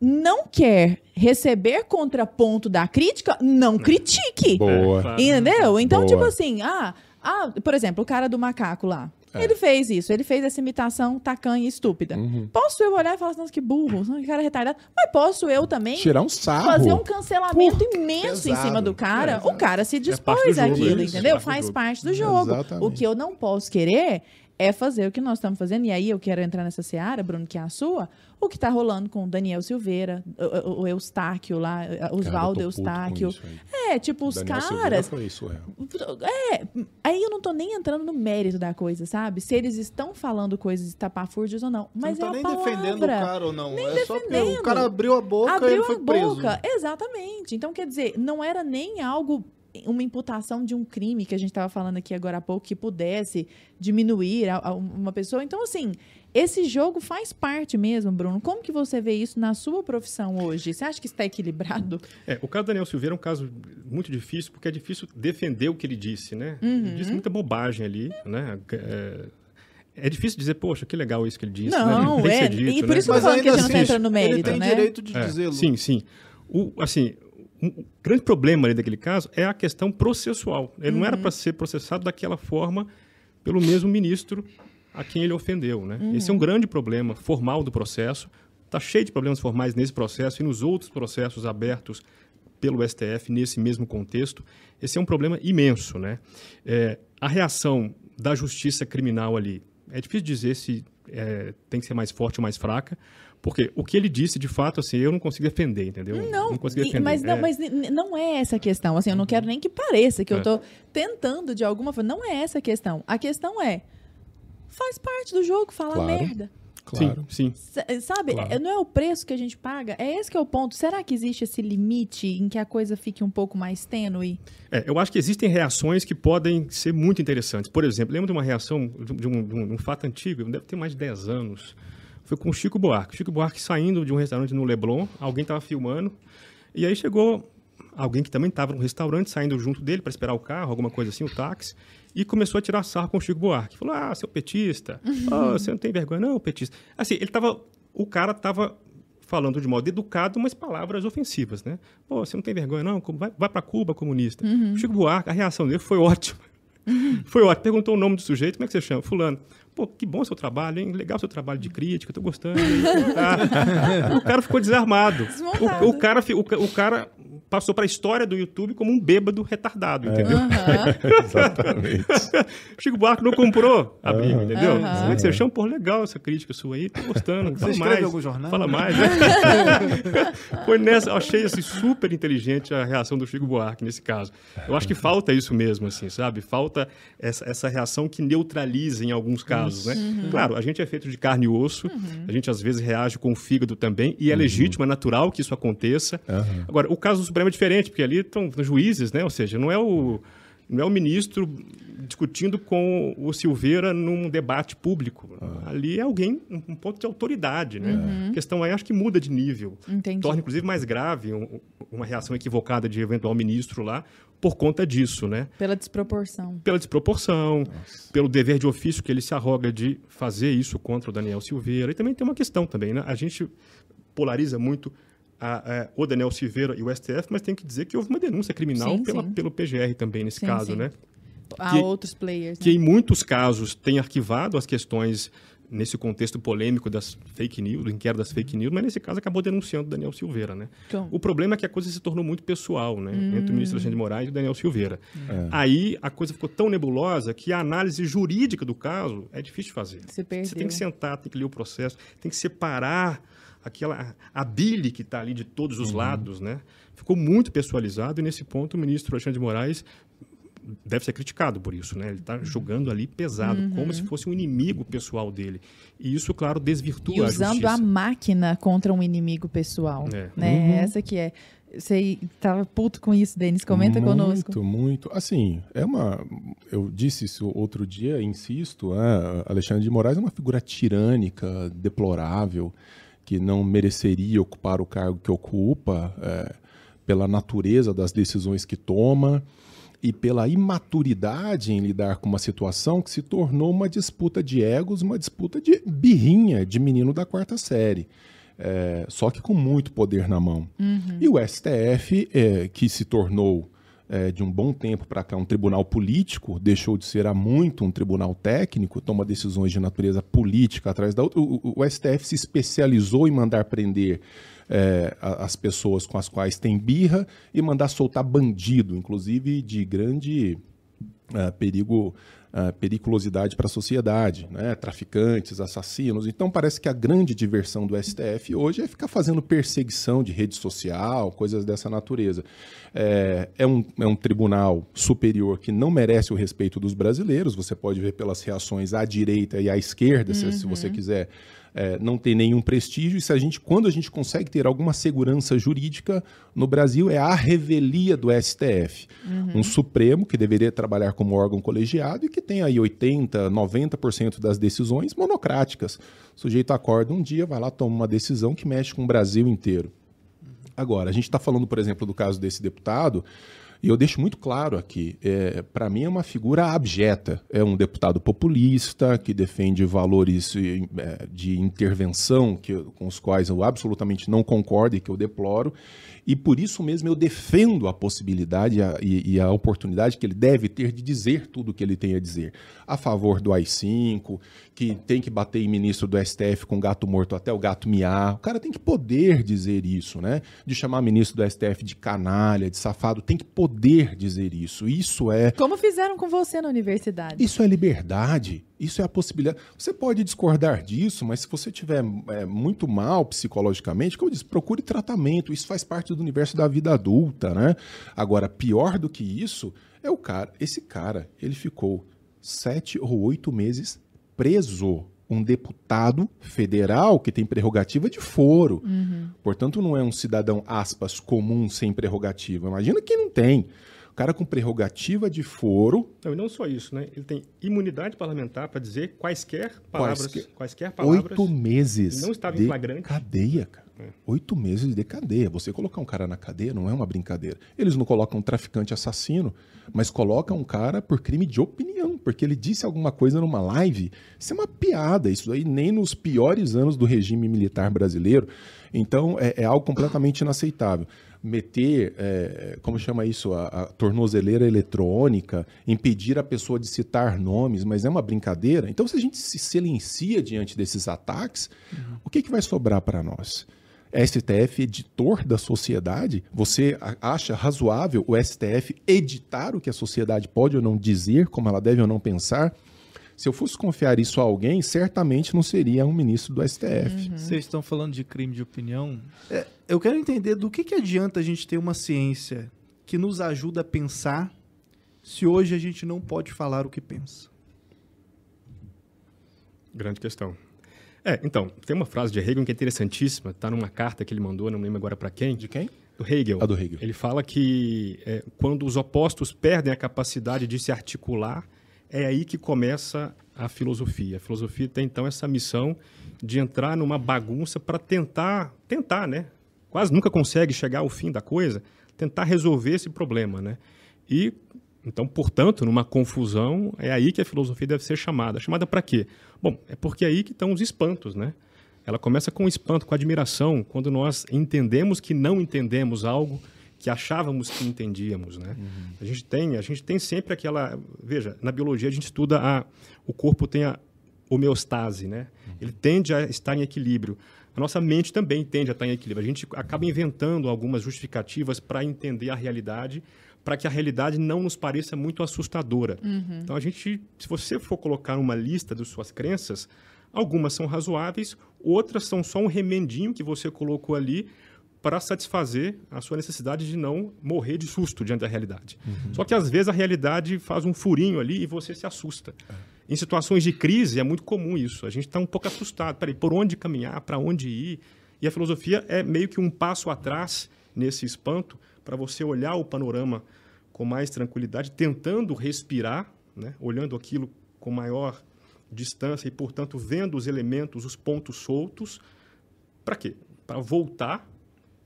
não quer receber contraponto da crítica, não critique. Boa. Claro. Entendeu? Então, Boa. tipo assim, ah, ah, por exemplo, o cara do macaco lá. É. Ele fez isso, ele fez essa imitação tacanha e estúpida. Uhum. Posso eu olhar e falar assim, nossa, que burro, que cara retardado. Mas posso eu também Tirar um sarro. fazer um cancelamento imenso em pesado. cima do cara. É, o cara se parte dispôs jogo, àquilo, entendeu? Faz parte do jogo. Exatamente. O que eu não posso querer é fazer o que nós estamos fazendo, e aí eu quero entrar nessa seara, Bruno, que é a sua, o que tá rolando com o Daniel Silveira, o, o- Eustáquio lá, Oswaldo Eustáquio. isso. É, tipo, os Daniel caras. foi surreal. É, aí eu não tô nem entrando no mérito da coisa, sabe? Se eles estão falando coisas estapafúrdias ou não. Mas não é tá nem palavra. defendendo o cara ou não. Nem é só defendendo. o cara abriu a boca e ele Abriu foi a preso. boca. Exatamente. Então, quer dizer, não era nem algo, uma imputação de um crime que a gente estava falando aqui agora há pouco, que pudesse diminuir a- a uma pessoa. Então, assim, esse jogo faz parte mesmo, Bruno. Como que você vê isso na sua profissão hoje? Você acha que está equilibrado? É, o caso do Daniel Silveira é um caso muito difícil, porque é difícil defender o que ele disse, né? Uhum. Ele disse muita bobagem ali, né? É, é difícil dizer, poxa, que legal isso que ele disse. Não, né? Tem que é, ser dito, e por né? isso que eu falando que a gente não assim, entrando no mérito, ele tem né? direito de É, dizê-lo. Sim, sim. O, assim, um- o grande problema ali daquele caso é a questão processual. Ele Uhum. não era para ser processado daquela forma pelo mesmo ministro a quem ele ofendeu, né? Esse é Uhum. um grande problema formal do processo. Está cheio de problemas formais nesse processo e nos outros processos abertos pelo STF nesse mesmo contexto. Esse é um problema imenso, né? É, a reação da justiça criminal ali é difícil dizer se é, tem que ser mais forte ou mais fraca, porque o que ele disse, de fato, assim, eu não consigo defender, entendeu? Não, consigo e- defender. mas, não, É, mas não é essa a questão. Assim, eu não quero nem que pareça que eu É. tô tentando de alguma forma. Não é essa a questão. A questão é faz parte do jogo falar Claro. merda. Claro. Sim, sim. Sabe? Claro. É- Não é o preço que a gente paga. É esse que é o ponto. Será que existe esse limite em que a coisa fique um pouco mais tênue? É, eu acho que existem reações que podem ser muito interessantes. Por exemplo, lembro de uma reação de um, de um- de um fato antigo, deve ter mais de 10 anos. Foi com o Chico Buarque. Chico Buarque saindo de um restaurante no Leblon, alguém estava filmando, e aí chegou alguém que também estava no restaurante, saindo junto dele para esperar o carro, alguma coisa assim, o táxi, e começou a tirar sarro com o Chico Buarque. Falou: Ah, seu petista, Ah, você não tem vergonha, não, petista. Assim, ele tava. O cara estava falando de modo educado, mas palavras ofensivas, né? Pô, você não tem vergonha, não? Vai, vai para Cuba, comunista. O Chico Buarque, a reação dele foi ótima. Foi ótimo. Perguntou o nome do sujeito, como é que você chama? Fulano. Pô, que bom seu trabalho, hein? Legal seu trabalho de crítica, tô gostando. Ah, o cara ficou desarmado. O, o cara, o, o cara passou para a história do YouTube como um bêbado retardado, entendeu? Exatamente. Chico Buarque não comprou a Bíblia, entendeu? É que você chama? Pô, legal essa crítica sua aí, tô gostando. Você Fala mais. algum jornal? Fala mais. né? Foi nessa, eu achei assim, super inteligente a reação do Chico Buarque nesse caso. Eu acho que falta isso mesmo, assim, sabe? Falta essa, essa reação que neutraliza em alguns casos, né? Claro, a gente é feito de carne e osso, a gente às vezes reage com o fígado também, e é legítimo, é natural que isso aconteça. Aham. Agora, o caso do Supremo é diferente, porque ali estão juízes, né? Ou seja, não é o. Não é o ministro discutindo com o Silveira num debate público. Ah. Ali é alguém, um ponto de autoridade, né? Uhum. A questão aí acho que muda de nível. Entendi. Torna, inclusive, mais grave um, uma reação equivocada de eventual ministro lá por conta disso, né? Pela desproporção. Pela desproporção, Nossa. pelo dever de ofício que ele se arroga de fazer isso contra o Daniel Silveira. E também tem uma questão também, né? A gente polariza muito a, a, o Daniel Silveira e o STF, mas tem que dizer que houve uma denúncia criminal sim, pela, sim. pelo PGR também nesse sim, caso, né? Há que, outros players. Que né? em muitos casos tem arquivado as questões nesse contexto polêmico das fake news, do inquérito das fake news, mas nesse caso acabou denunciando o Daniel Silveira, né? Então. O problema é que a coisa se tornou muito pessoal, né? Hum. Entre o ministro Alexandre de Moraes e o Daniel Silveira. É. Aí a coisa ficou tão nebulosa que a análise jurídica do caso é difícil de fazer. Você, Você tem que sentar, tem que ler o processo, tem que separar aquela a bile que está ali de todos os uhum. lados, né? Ficou muito pessoalizado e nesse ponto o ministro Alexandre de Moraes deve ser criticado por isso, né? Ele está julgando ali pesado, uhum. como se fosse um inimigo pessoal dele. E isso, claro, desvirtua e a justiça. usando a máquina contra um inimigo pessoal, é. né? Uhum. Essa que é. Você estava puto com isso, Denis? Comenta muito, conosco. Muito, muito. Assim, é uma. Eu disse isso outro dia, insisto. É, Alexandre de Moraes é uma figura tirânica, deplorável, que não mereceria ocupar o cargo que ocupa, é, pela natureza das decisões que toma e pela imaturidade em lidar com uma situação que se tornou uma disputa de egos, uma disputa de birrinha de menino da quarta série. É, só que com muito poder na mão. Uhum. E o STF, é, que se tornou é, de um bom tempo para cá um tribunal político, deixou de ser há muito um tribunal técnico, toma decisões de natureza política atrás da outra. O, o, o STF se especializou em mandar prender é, as pessoas com as quais tem birra e mandar soltar bandido, inclusive de grande é, perigo uh, periculosidade para a sociedade, né? traficantes, assassinos. Então parece que a grande diversão do STF hoje é ficar fazendo perseguição de rede social, coisas dessa natureza. É, é, um, é um tribunal superior que não merece o respeito dos brasileiros, você pode ver pelas reações à direita e à esquerda, uhum. se, se você uhum. quiser é, não tem nenhum prestígio, e se a gente, quando a gente consegue ter alguma segurança jurídica no Brasil, é a revelia do STF. Uhum. Um Supremo que deveria trabalhar como órgão colegiado e que tem aí 80%, 90% das decisões monocráticas. O sujeito acorda um dia, vai lá, toma uma decisão que mexe com o Brasil inteiro. Agora, a gente está falando, por exemplo, do caso desse deputado. E eu deixo muito claro aqui, é, para mim é uma figura abjeta. É um deputado populista que defende valores é, de intervenção que, com os quais eu absolutamente não concordo e que eu deploro. E por isso mesmo eu defendo a possibilidade a, e, e, a oportunidade que ele deve ter de dizer tudo o que ele tem a dizer. A favor do AI-5, que tem que bater em ministro do STF com gato morto até o gato miar. O cara tem que poder dizer isso, né? De chamar ministro do STF de canalha, de safado, tem que poder dizer isso. Isso é. Como fizeram com você na universidade. Isso é liberdade. Isso é a possibilidade. Você pode discordar disso, mas se você estiver é, muito mal psicologicamente, como eu disse, procure tratamento. Isso faz parte do universo da vida adulta, né? Agora, pior do que isso é o cara. Esse cara, ele ficou sete ou oito meses preso. Um deputado federal que tem prerrogativa de foro. Uhum. Portanto, não é um cidadão, aspas, comum sem prerrogativa. Imagina que não tem. O cara com prerrogativa de foro. Não, e não só isso, né? Ele tem imunidade parlamentar para dizer quaisquer palavras. Quaisquer, quaisquer palavras. Oito meses. Não estava em flagrante. Cadeia, cara. É. Oito meses de cadeia. Você colocar um cara na cadeia não é uma brincadeira. Eles não colocam um traficante assassino, mas colocam um cara por crime de opinião, porque ele disse alguma coisa numa live. Isso é uma piada. Isso aí nem nos piores anos do regime militar brasileiro. Então é, é algo completamente inaceitável meter, é, como chama isso, a, a, tornozeleira eletrônica, impedir a pessoa de citar nomes, mas é uma brincadeira. Então, se a gente se silencia diante desses ataques, uhum. o que, que vai sobrar para nós? STF editor da sociedade? Você acha razoável o STF editar o que a sociedade pode ou não dizer, como ela deve ou não pensar? Se eu fosse confiar isso a alguém, certamente não seria um ministro do STF. Uhum. Vocês estão falando de crime de opinião. É, eu quero entender do que, que adianta a gente ter uma ciência que nos ajuda a pensar se hoje a gente não pode falar o que pensa. Grande questão. É, então, tem uma frase de Hegel que é interessantíssima, está numa carta que ele mandou, não lembro agora para quem. De quem? Do Hegel. A do Hegel. Ele fala que é, quando os opostos perdem a capacidade de se articular, é aí que começa a filosofia. A filosofia tem então essa missão de entrar numa bagunça para tentar, tentar, né? Quase nunca consegue chegar ao fim da coisa, tentar resolver esse problema, né? E então, portanto, numa confusão, é aí que a filosofia deve ser chamada. Chamada para quê? Bom, é porque é aí que estão os espantos, né? Ela começa com espanto, com admiração, quando nós entendemos que não entendemos algo que achávamos que entendíamos, né? Uhum. A gente tem, a gente tem sempre aquela, veja, na biologia a gente estuda a o corpo tem a homeostase, né? Uhum. Ele tende a estar em equilíbrio. A nossa mente também tende a estar em equilíbrio. A gente acaba inventando algumas justificativas para entender a realidade, para que a realidade não nos pareça muito assustadora. Uhum. Então a gente, se você for colocar uma lista das suas crenças, algumas são razoáveis, outras são só um remendinho que você colocou ali para satisfazer a sua necessidade de não morrer de susto diante da realidade. Uhum. Só que às vezes a realidade faz um furinho ali e você se assusta. É. Em situações de crise é muito comum isso. A gente está um pouco assustado. Peraí, por onde caminhar? Para onde ir? E a filosofia é meio que um passo atrás nesse espanto para você olhar o panorama com mais tranquilidade, tentando respirar, né? olhando aquilo com maior distância e, portanto, vendo os elementos, os pontos soltos. Para quê? Para voltar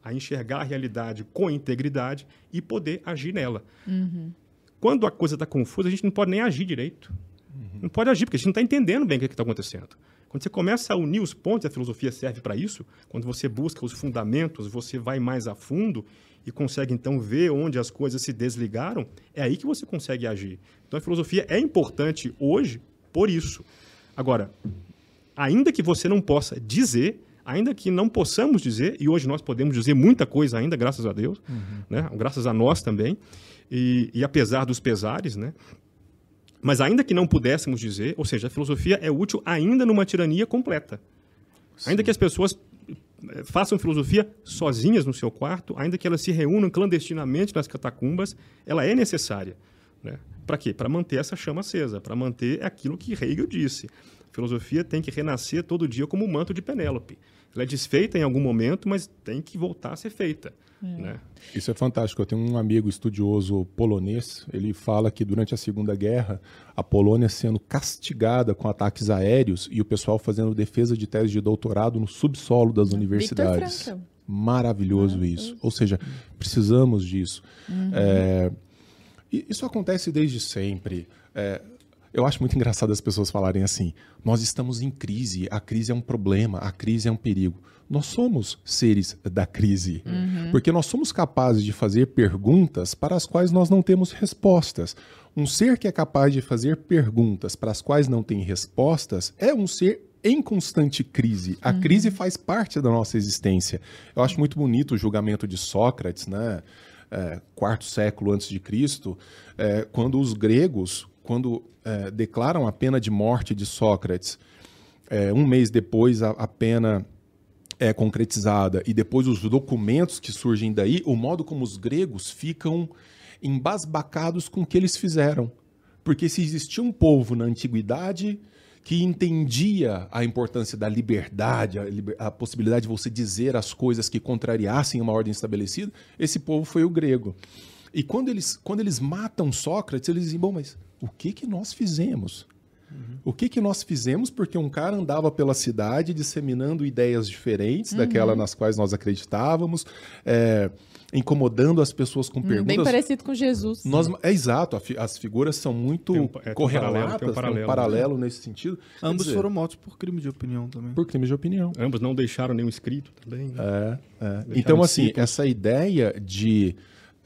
a enxergar a realidade com integridade e poder agir nela. Uhum. Quando a coisa está confusa, a gente não pode nem agir direito. Uhum. Não pode agir, porque a gente não está entendendo bem o que está acontecendo. Quando você começa a unir os pontos, a filosofia serve para isso. Quando você busca os fundamentos, você vai mais a fundo e consegue então ver onde as coisas se desligaram. É aí que você consegue agir. Então a filosofia é importante hoje por isso. Agora, ainda que você não possa dizer, ainda que não possamos dizer, e hoje nós podemos dizer muita coisa ainda, graças a Deus, uhum. né? graças a nós também, e, e, apesar dos pesares, né? mas ainda que não pudéssemos dizer, ou seja, a filosofia é útil ainda numa tirania completa. Sim. Ainda que as pessoas façam filosofia sozinhas no seu quarto, ainda que elas se reúnam clandestinamente nas catacumbas, ela é necessária. Né? Para quê? Para manter essa chama acesa, para manter aquilo que Hegel disse. A filosofia tem que renascer todo dia como o manto de Penélope. Ela é desfeita em algum momento, mas tem que voltar a ser feita. É. Né? Isso é fantástico. Eu tenho um amigo estudioso polonês. Ele fala que durante a Segunda Guerra, a Polônia sendo castigada com ataques aéreos e o pessoal fazendo defesa de tese de doutorado no subsolo das universidades. Maravilhoso isso. Ou seja, precisamos disso. Uhum. É, isso acontece desde sempre. É, eu acho muito engraçado as pessoas falarem assim: nós estamos em crise, a crise é um problema, a crise é um perigo. Nós somos seres da crise, uhum. porque nós somos capazes de fazer perguntas para as quais nós não temos respostas. Um ser que é capaz de fazer perguntas para as quais não tem respostas é um ser em constante crise. A uhum. crise faz parte da nossa existência. Eu acho muito bonito o julgamento de Sócrates, né? É, quarto século antes de Cristo, é, quando os gregos quando é, declaram a pena de morte de Sócrates, é, um mês depois a, a pena é concretizada e depois os documentos que surgem daí, o modo como os gregos ficam embasbacados com o que eles fizeram. Porque se existia um povo na antiguidade que entendia a importância da liberdade, a, liber... a, possibilidade de você dizer as coisas que contrariassem uma ordem estabelecida, esse povo foi o grego. E quando eles, quando eles matam Sócrates, eles dizem: bom, mas o que, que nós fizemos? Uhum. O que, que nós fizemos porque um cara andava pela cidade disseminando ideias diferentes uhum. daquela nas quais nós acreditávamos, é, incomodando as pessoas com hum, perguntas. Bem parecido com Jesus. Nós, é exato, as figuras são muito tem um, é, correlatas, tem um paralelo, um paralelo né? nesse sentido. Ambos dizer, foram mortos por crime de opinião também. Por crime de opinião. Ambos não deixaram nenhum escrito também. Né? É, é. Então, assim, essa ideia de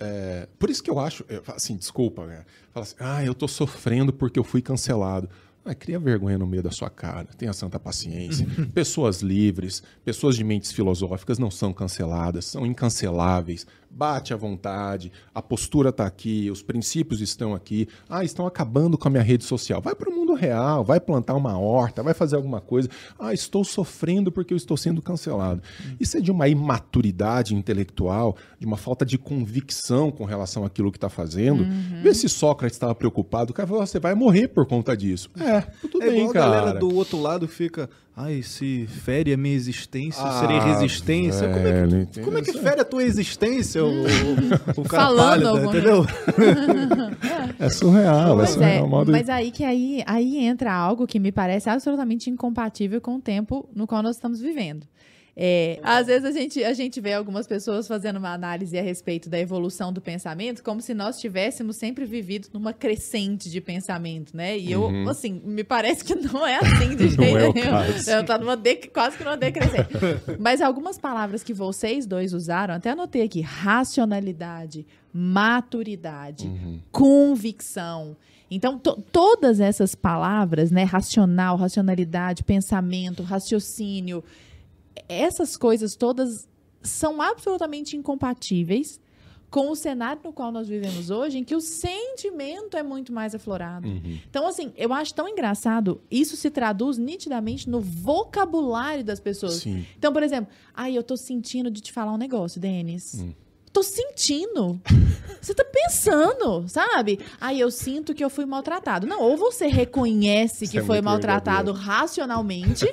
é, por isso que eu acho, assim, desculpa, né? Fala assim, ah, eu tô sofrendo porque eu fui cancelado. Ah, cria vergonha no meio da sua cara, tenha santa paciência. pessoas livres, pessoas de mentes filosóficas não são canceladas, são incanceláveis. Bate à vontade, a postura está aqui, os princípios estão aqui. Ah, estão acabando com a minha rede social. Vai para o mundo real, vai plantar uma horta, vai fazer alguma coisa. Ah, estou sofrendo porque eu estou sendo cancelado. Isso é de uma imaturidade intelectual, de uma falta de convicção com relação àquilo que está fazendo. Uhum. Vê se Sócrates estava preocupado, o cara falou, você vai morrer por conta disso. É, tudo É bem, igual a cara. galera do outro lado fica. Ai, se fere a minha existência, Ah, serei resistência. Como é, velho, que, como é que fere a tua existência, o, o cara Falando pálida, alguma entendeu? É surreal, é Pois é, surreal. modo... mas aí que aí, aí entra algo que me parece absolutamente incompatível com o tempo no qual nós estamos vivendo. É, às vezes a gente, a gente vê algumas pessoas fazendo uma análise a respeito da evolução do pensamento, como se nós tivéssemos sempre vivido numa crescente de pensamento, né? E eu, assim, me parece que não é assim de jeito Uhum. É nenhum. Eu tá numa de- quase que numa decrescente. Mas algumas palavras que vocês dois usaram, até anotei aqui: racionalidade, maturidade, Uhum. convicção. Então, to- todas essas palavras, né, racional, racionalidade, pensamento, raciocínio, essas coisas todas são absolutamente incompatíveis com o cenário no qual nós vivemos hoje, em que o sentimento é muito mais aflorado. Uhum. Então, assim, eu acho tão engraçado, isso se traduz nitidamente no vocabulário das pessoas. Sim. Então, por exemplo, ai, eu tô sentindo de te falar um negócio, Denis. Hum. Tô sentindo. Você tá pensando, sabe? Ai, eu sinto que eu fui maltratado. Não, ou você reconhece que é foi maltratado racionalmente.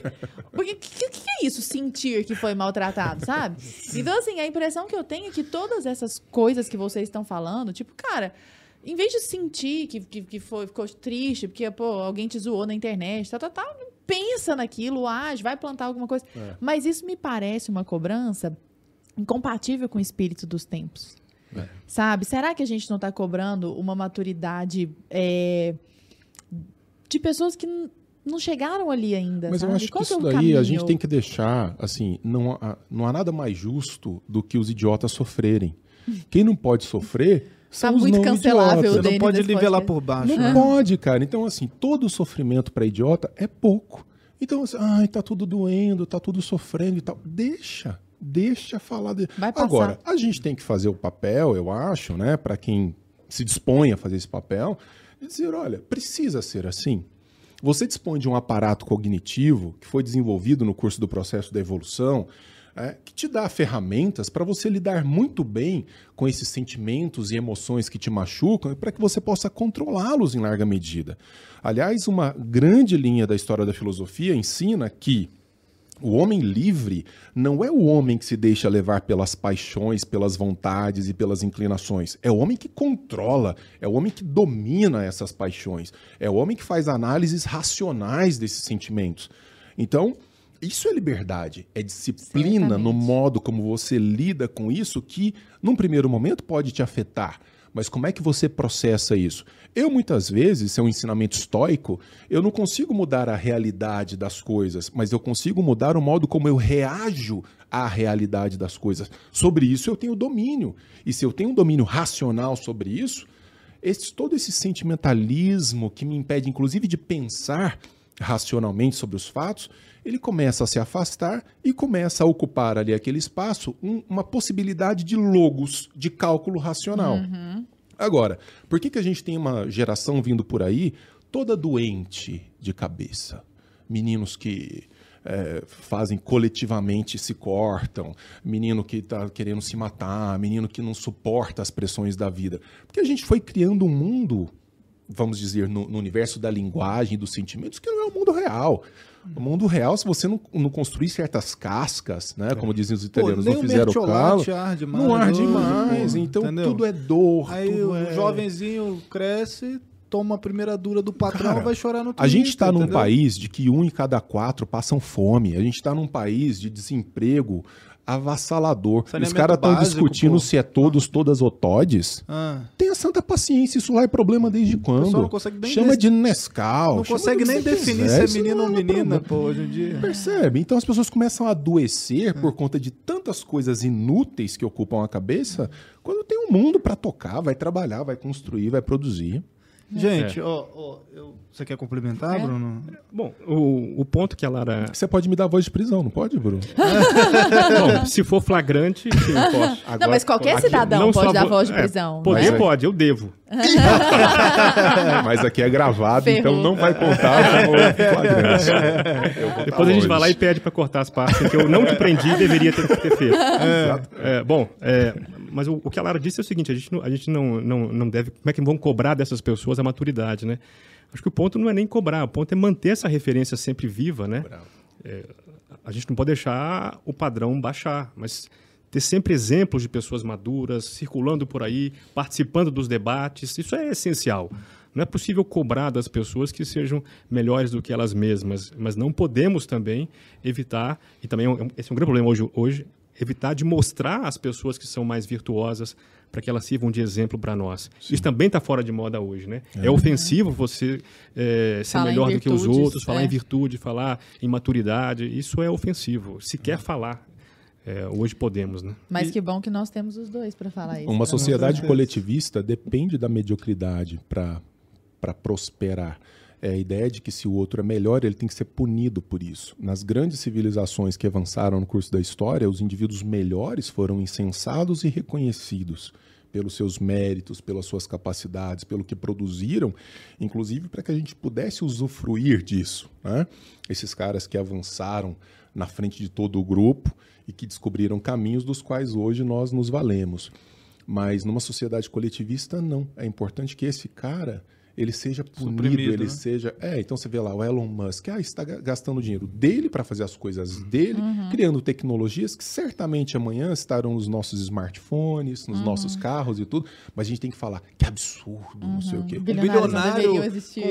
Porque o que, que- é isso, sentir que foi maltratado, sabe? Então, assim, a impressão que eu tenho é que todas essas coisas que vocês estão falando, tipo, cara, em vez de sentir que, que, que foi, ficou triste, porque, pô, alguém te zoou na internet, tá, tá, tá, pensa naquilo, age, vai plantar alguma coisa. É. Mas isso me parece uma cobrança incompatível com o espírito dos tempos. É. Sabe? Será que a gente não está cobrando uma maturidade é, de pessoas que não chegaram ali ainda? Mas eu sabe? acho que Qual é isso o daí a caminho? gente tem que deixar, assim, não há, não há nada mais justo do que os idiotas sofrerem. Quem não pode sofrer são Tá os muito não cancelável, idiotas. Você não pode nivelar por baixo. Não né? pode, cara. Então, assim, todo sofrimento para idiota é pouco. Então, assim, ai, tá tudo doendo, tá tudo sofrendo e tal. Deixa, deixa falar. De... Agora, a gente tem que fazer o papel, eu acho, né, para quem se dispõe a fazer esse papel, de dizer, olha, precisa ser assim. Você dispõe de um aparato cognitivo que foi desenvolvido no curso do processo da evolução, é, que te dá ferramentas para você lidar muito bem com esses sentimentos e emoções que te machucam e para que você possa controlá-los em larga medida. Aliás, uma grande linha da história da filosofia ensina que o homem livre não é o homem que se deixa levar pelas paixões, pelas vontades e pelas inclinações. É o homem que controla, é o homem que domina essas paixões, é o homem que faz análises racionais desses sentimentos. Então, isso é liberdade, é disciplina no Certamente. modo como você lida com isso que, num primeiro momento, pode te afetar. Mas como é que você processa isso? Eu, muitas vezes, é um ensinamento estoico, eu não consigo mudar a realidade das coisas, mas eu consigo mudar o modo como eu reajo à realidade das coisas. Sobre isso eu tenho domínio. E se eu tenho um domínio racional sobre isso, esse, todo esse sentimentalismo que me impede, inclusive, de pensar racionalmente sobre os fatos, ele começa a se afastar e começa a ocupar ali aquele espaço um- uma possibilidade de logos, de cálculo racional. Agora, por que, que a gente tem uma geração vindo por aí toda doente de cabeça? Meninos que é, fazem coletivamente se cortam, menino que está querendo se matar, menino que não suporta as pressões da vida. Porque a gente foi criando um mundo, vamos dizer, no, no universo da linguagem e dos sentimentos, que não é o mundo real. O mundo real, se você não, não construir certas cascas, né, como dizem os Pô, italianos, nem não fizeram o calo, arde mais. não arde mais. pô, Então entendeu? tudo é dor. Aí o é... jovenzinho cresce, toma a primeira dura do patrão Cara, vai chorar no A gente está num país de que um em cada quatro passam fome. A gente está num país de desemprego avassalador. Os caras estão discutindo pô. se é todos, todas ou todes. Ah, Tenha santa paciência, isso lá é problema desde quando? não consegue nem Chama de Nescau. não consegue nem definir quiser, se é menino não ou é menina, pô, hoje em dia. Percebe? Então as pessoas começam a adoecer Hum. por conta de tantas coisas inúteis que ocupam a cabeça, quando tem um mundo para tocar, vai trabalhar, vai construir, vai produzir. Gente, ó, ó, eu- você quer complementar, É. Bruno? Bom, o, o ponto que a Lara. Você pode me dar voz de prisão, não pode, Bruno? Bom, se for flagrante, sim, eu posso. Não, mas qualquer Aqui, cidadão não pode dar vo- voz de é, prisão. Poder né? pode, eu devo. Mas aqui é gravado, Ferrou. então não vai contar como flagrante. Depois a gente vai lá e pede para cortar as partes que eu não te prendi e deveria ter, ter feito. É, bom, é, mas o, o que a Lara disse é o seguinte: a gente, não, a gente não, não, não deve. Como é que vão cobrar dessas pessoas a maturidade, né? Acho que o ponto não é nem cobrar, o ponto é manter essa referência sempre viva, né? É, a gente não pode deixar o padrão baixar, mas ter sempre exemplos de pessoas maduras circulando por aí, participando dos debates, isso é essencial. Não é possível cobrar das pessoas que sejam melhores do que elas mesmas, mas não podemos também evitar, e também é esse é um grande problema hoje, hoje evitar de mostrar às pessoas que são mais virtuosas para que elas sirvam de exemplo para nós. Sim. Isso também está fora de moda hoje, né? É, é ofensivo você é, ser falar melhor do que os outros, falar é. em virtude, falar em maturidade. Isso é ofensivo. Se quer falar, é, hoje podemos, né? Mas que bom que nós temos os dois para falar isso. Uma sociedade coletivista depende da mediocridade para prosperar. É a ideia de que se o outro é melhor, ele tem que ser punido por isso. Nas grandes civilizações que avançaram no curso da história, os indivíduos melhores foram incensados e reconhecidos pelos seus méritos, pelas suas capacidades, pelo que produziram, inclusive para que a gente pudesse usufruir disso. Né? Esses caras que avançaram na frente de todo o grupo e que descobriram caminhos dos quais hoje nós nos valemos. Mas numa sociedade coletivista, não. É importante que esse cara ele seja punido, ele né? seja. É, então você vê lá o Elon Musk, ah, está gastando dinheiro dele para fazer as coisas dele, uhum. criando tecnologias que certamente amanhã estarão nos nossos smartphones, nos uhum. nossos carros e tudo, mas a gente tem que falar que absurdo, uhum. não sei o uhum. quê. Um bilionário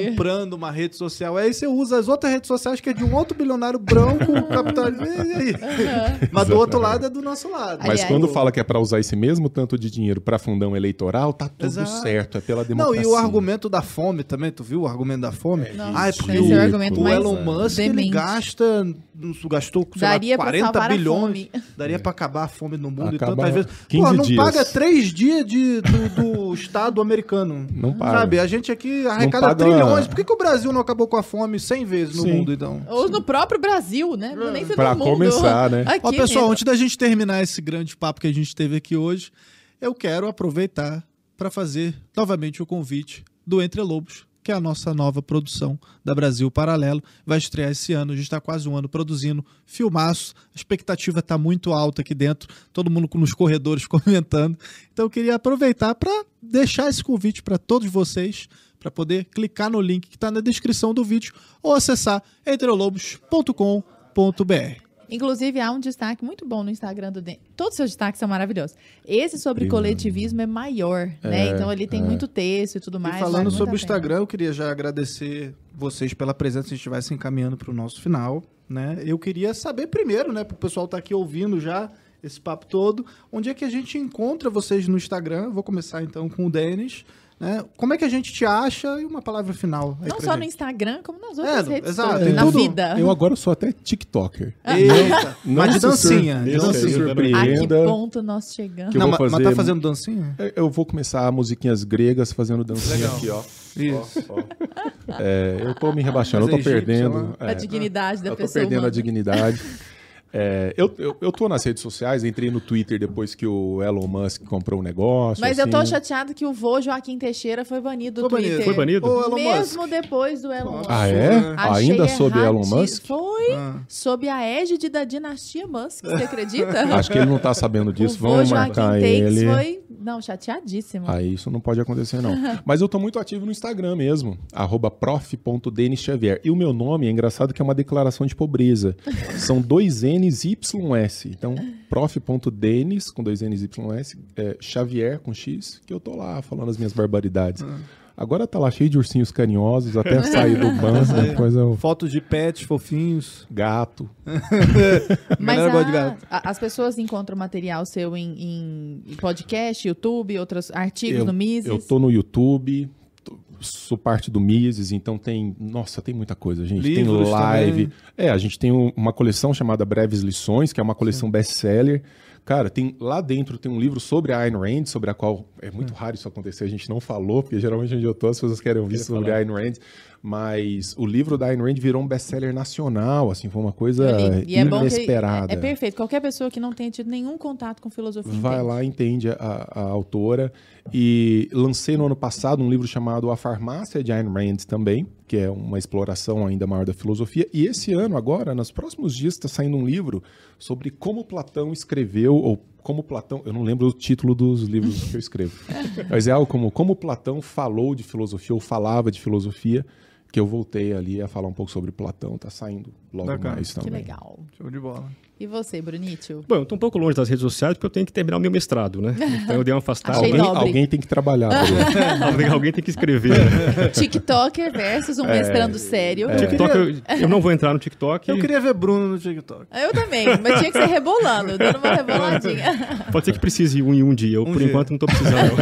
comprando uma rede social, aí você usa as outras redes sociais que é de um outro bilionário branco, capital. E aí? Mas do outro lado é do nosso lado. Mas quando fala que é para usar esse mesmo tanto de dinheiro para fundão eleitoral, tá tudo Exato. certo, é pela democracia. Não, e o argumento da fome também, tu viu o argumento da fome? É, ah, é porque o, é o, Elon Musk ele gasta, gastou daria lá, 40 bilhões. Daria é. para acabar a fome no mundo Acaba e tantas vezes. Pô, não dias. paga três dias de, do, do Estado americano. Não paga. Sabe? A gente aqui arrecada trilhões. Por que, que o Brasil não acabou com a fome 100 vezes no Sim. mundo, então? Ou no próprio Brasil, né? Não nem pra no começar, né? Aqui Ó, pessoal, mesmo. antes da gente terminar esse grande papo que a gente teve aqui hoje, eu quero aproveitar para fazer novamente o convite do Entre Lobos, que é a nossa nova produção da Brasil Paralelo. Vai estrear esse ano, a gente está quase um ano produzindo filmaço. A expectativa está muito alta aqui dentro, todo mundo nos corredores comentando. Então eu queria aproveitar para deixar esse convite para todos vocês, para poder clicar no link que está na descrição do vídeo ou acessar entrelobos.com.br. Inclusive, há um destaque muito bom no Instagram do Den. Todos os seus destaques são maravilhosos. Esse sobre coletivismo é maior, é, né? Então ele tem é. muito texto e tudo mais. E falando sobre o Instagram, eu queria já agradecer vocês pela presença, se estivesse encaminhando para o nosso final, né? Eu queria saber primeiro, né, para o pessoal estar tá aqui ouvindo já esse papo todo, onde é que a gente encontra vocês no Instagram? Vou começar então com o Denis. Né? Como é que a gente te acha? E uma palavra final. Não só gente. no Instagram, como nas outras é, redes exato, é, na tudo. vida. Eu agora sou até TikToker. Ah. Eita, mas de dancinha. De dancinha. Se surpreenda. A que ponto nós chegamos? Não, fazer... Mas tá fazendo dancinha? Eu vou começar musiquinhas gregas fazendo dancinha Legal. aqui, ó. Isso. Ó, ó. É, eu tô me rebaixando, eu tô perdendo. É, a dignidade da eu pessoa. Eu tô perdendo humana. a dignidade. É, eu, eu, eu tô nas redes sociais, entrei no Twitter depois que o Elon Musk comprou o um negócio. Mas assim. eu tô chateado que o vô Joaquim Teixeira foi banido do foi Twitter. Foi banido? Ô, Mesmo Musk. depois do Elon Musk. Ah, é? Achei Ainda sob Elon Musk? Foi ah. sob a égide da dinastia Musk, você acredita? Acho que ele não tá sabendo disso, vamos marcar ele. Foi, não, chateadíssimo. Aí isso não pode acontecer não. Mas eu tô muito ativo no Instagram mesmo, prof.denisxavier. E o meu nome é engraçado que é uma declaração de pobreza. São dois N's e YS. Então, prof.denis, com dois N's y s, é, Xavier com X, que eu tô lá falando as minhas barbaridades. Ah. Agora tá lá cheio de ursinhos carinhosos, até sair do banco, depois eu... Fotos de pets fofinhos. Gato. Mas a, de gato. A, as pessoas encontram material seu em, em podcast, YouTube, outros artigos eu, no Mises? Eu tô no YouTube, sou parte do Mises, então tem, nossa, tem muita coisa. Gente Livros tem live. Também. É, a gente tem uma coleção chamada Breves Lições, que é uma coleção best-seller. Cara, tem lá dentro tem um livro sobre a Ayn Rand, sobre a qual é muito raro isso acontecer, a gente não falou, porque geralmente onde eu tô as pessoas querem ouvir sobre a Ayn Rand, mas o livro da Ayn Rand virou um best-seller nacional, assim, foi uma coisa inesperada. É, é, perfeito, qualquer pessoa que não tenha tido nenhum contato com filosofia Vai entende. lá, entende a, a autora, e lancei no ano passado um livro chamado A Farmácia de Ayn Rand também, que é uma exploração ainda maior da filosofia. E esse ano, agora, nos próximos dias, está saindo um livro sobre como Platão escreveu, ou como Platão, eu não lembro o título dos livros que eu escrevo, mas é algo como como Platão falou de filosofia ou falava de filosofia, que eu voltei ali a falar um pouco sobre Platão, tá saindo logo Bacana. mais também. Que legal. Show de bola. E você, Brunítio? Bom, eu tô um pouco longe das redes sociais porque eu tenho que terminar o meu mestrado, né? Então eu dei uma afastada. Achei Alguém, alguém tem que trabalhar. Alguém, alguém tem que escrever. Né? TikToker versus um mestrando sério. TikTok, eu, eu não vou entrar no TikTok. Eu queria ver Bruno no TikTok. Eu também, mas tinha que ser rebolando, dando uma reboladinha. Pode ser que precise um em um dia. Eu, Um por dia. enquanto, não tô precisando.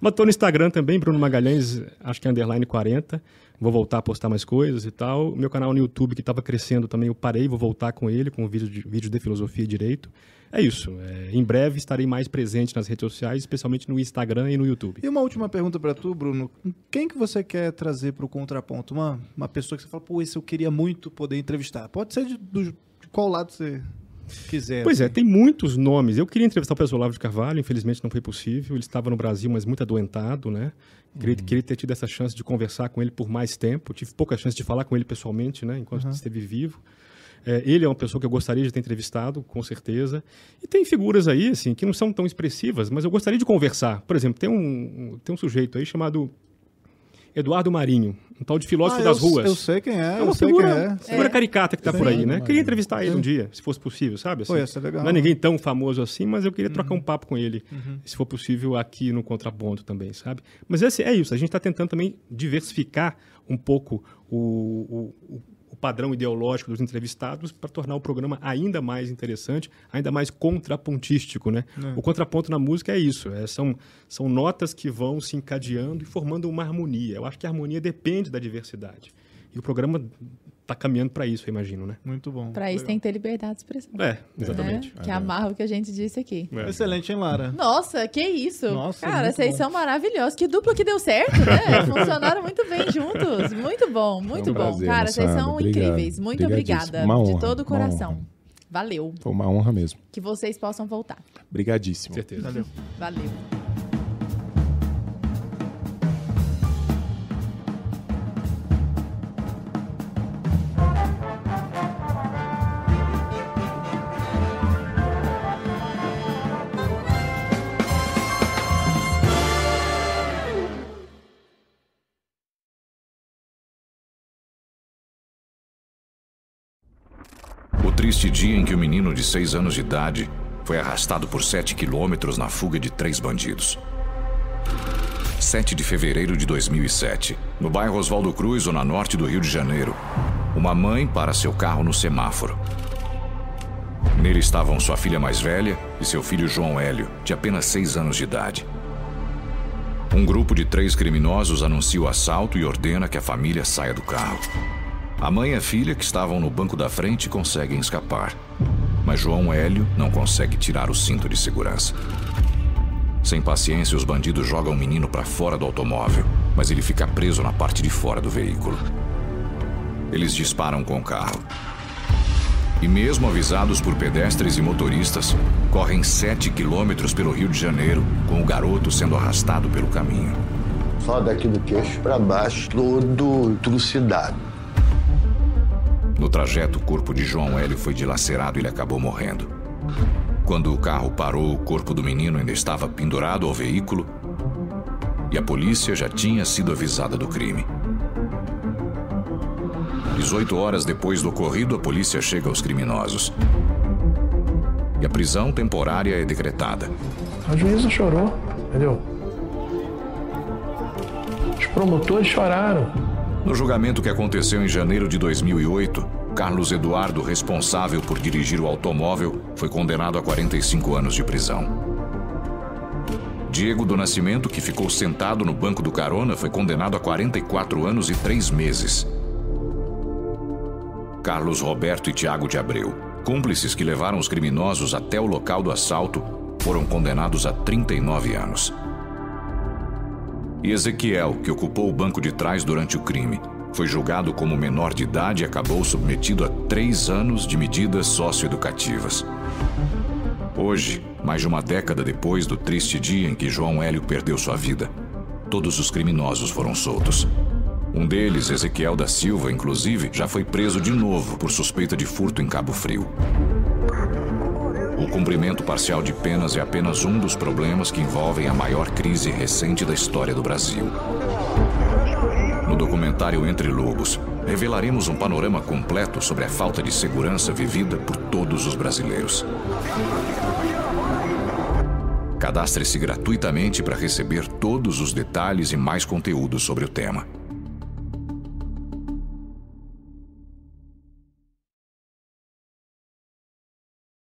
Mas tô no Instagram também, Bruno Magalhães, acho que é underline 40. Vou voltar a postar mais coisas e tal. Meu canal no YouTube, que estava crescendo também, eu parei, vou voltar com ele, com vídeos de, vídeos de filosofia e direito. É isso. É, em breve estarei mais presente nas redes sociais, especialmente no Instagram e no YouTube. E uma última pergunta pra tu, Bruno. Quem que você quer trazer pro contraponto? Uma, uma pessoa que você fala, pô, esse eu queria muito poder entrevistar. Pode ser de, do- de qual lado você quiser. Pois é, assim. tem muitos nomes. Eu queria entrevistar o professor Olavo de Carvalho, infelizmente não foi possível. Ele estava no Brasil, mas muito adoentado, né? Queria, queria ter tido essa chance de conversar com ele por mais tempo. Tive pouca chance de falar com ele pessoalmente, né? Enquanto esteve vivo. É, ele é uma pessoa que eu gostaria de ter entrevistado, com certeza. E tem figuras aí, assim, que não são tão expressivas, mas eu gostaria de conversar. Por exemplo, tem um, tem um sujeito aí chamado Eduardo Marinho, um tal de filósofo Ah, das eu, ruas. Eu sei quem é, É eu uma sei figura, quem é. figura caricata que tá Sim. por aí, né? Marinho. Queria entrevistar ele um dia, se fosse possível, sabe? Assim, Pô, ia ser legal. Não é ninguém tão famoso assim, mas eu queria trocar um papo com ele, Uhum. se for possível, aqui no Contraponto também, sabe? Mas esse, é isso, a gente está tentando também diversificar um pouco o- o padrão ideológico dos entrevistados para tornar o programa ainda mais interessante, ainda mais contrapontístico, né? O contraponto na música é isso, é, são, são notas que vão se encadeando e formando uma harmonia. Eu acho que a harmonia depende da diversidade. E o programa está caminhando para isso, eu imagino, né? Muito bom. Pra isso tem que ter liberdade de expressão. É, exatamente. Né? Que amarra o que a gente disse aqui. É. Excelente, hein, Lara? Nossa, que isso! Nossa, Cara, vocês bom. são maravilhosos. Que dupla que deu certo, né? Funcionaram muito bem juntos. Muito bom, muito um bom. prazer, Cara, vocês são Obrigado. incríveis. Muito obrigada. Uma de honra, todo o uma coração. honra. Valeu. Foi uma honra mesmo. Que vocês possam voltar. Obrigadíssimo. Certeza. Valeu. Valeu. Triste dia em que o menino de seis anos de idade foi arrastado por sete quilômetros na fuga de três bandidos. 7 de fevereiro de 2007, no bairro Oswaldo Cruz, zona norte do Rio de Janeiro. Uma mãe para seu carro no semáforo. Nele estavam sua filha mais velha e seu filho João Hélio, de apenas seis anos de idade. Um grupo de três criminosos anuncia o assalto e ordena que a família saia do carro. A mãe e a filha, que estavam no banco da frente, conseguem escapar. Mas João Hélio não consegue tirar o cinto de segurança. Sem paciência, os bandidos jogam o menino para fora do automóvel, mas ele fica preso na parte de fora do veículo. Eles disparam com o carro. E mesmo avisados por pedestres e motoristas, correm 7 quilômetros pelo Rio de Janeiro, com o garoto sendo arrastado pelo caminho. Só daqui do queixo pra baixo, todo trucidado. No trajeto, o corpo de João Hélio foi dilacerado e ele acabou morrendo. Quando o carro parou, o corpo do menino ainda estava pendurado ao veículo e a polícia já tinha sido avisada do crime. 18 horas depois do ocorrido, a polícia chega aos criminosos. E a prisão temporária é decretada. A juíza chorou, entendeu? Os promotores choraram. No julgamento que aconteceu em janeiro de 2008, Carlos Eduardo, responsável por dirigir o automóvel, foi condenado a 45 anos de prisão. Diego do Nascimento, que ficou sentado no banco do carona, foi condenado a 44 anos e 3 meses. Carlos Roberto e Tiago de Abreu, cúmplices que levaram os criminosos até o local do assalto, foram condenados a 39 anos. E Ezequiel, que ocupou o banco de trás durante o crime, foi julgado como menor de idade e acabou submetido a três anos de medidas socioeducativas. Hoje, mais de uma década depois do triste dia em que João Hélio perdeu sua vida, todos os criminosos foram soltos. Um deles, Ezequiel da Silva, inclusive, já foi preso de novo por suspeita de furto em Cabo Frio. O cumprimento parcial de penas é apenas um dos problemas que envolvem a maior crise recente da história do Brasil. No documentário Entre Lobos, revelaremos um panorama completo sobre a falta de segurança vivida por todos os brasileiros. Cadastre-se gratuitamente para receber todos os detalhes e mais conteúdo sobre o tema.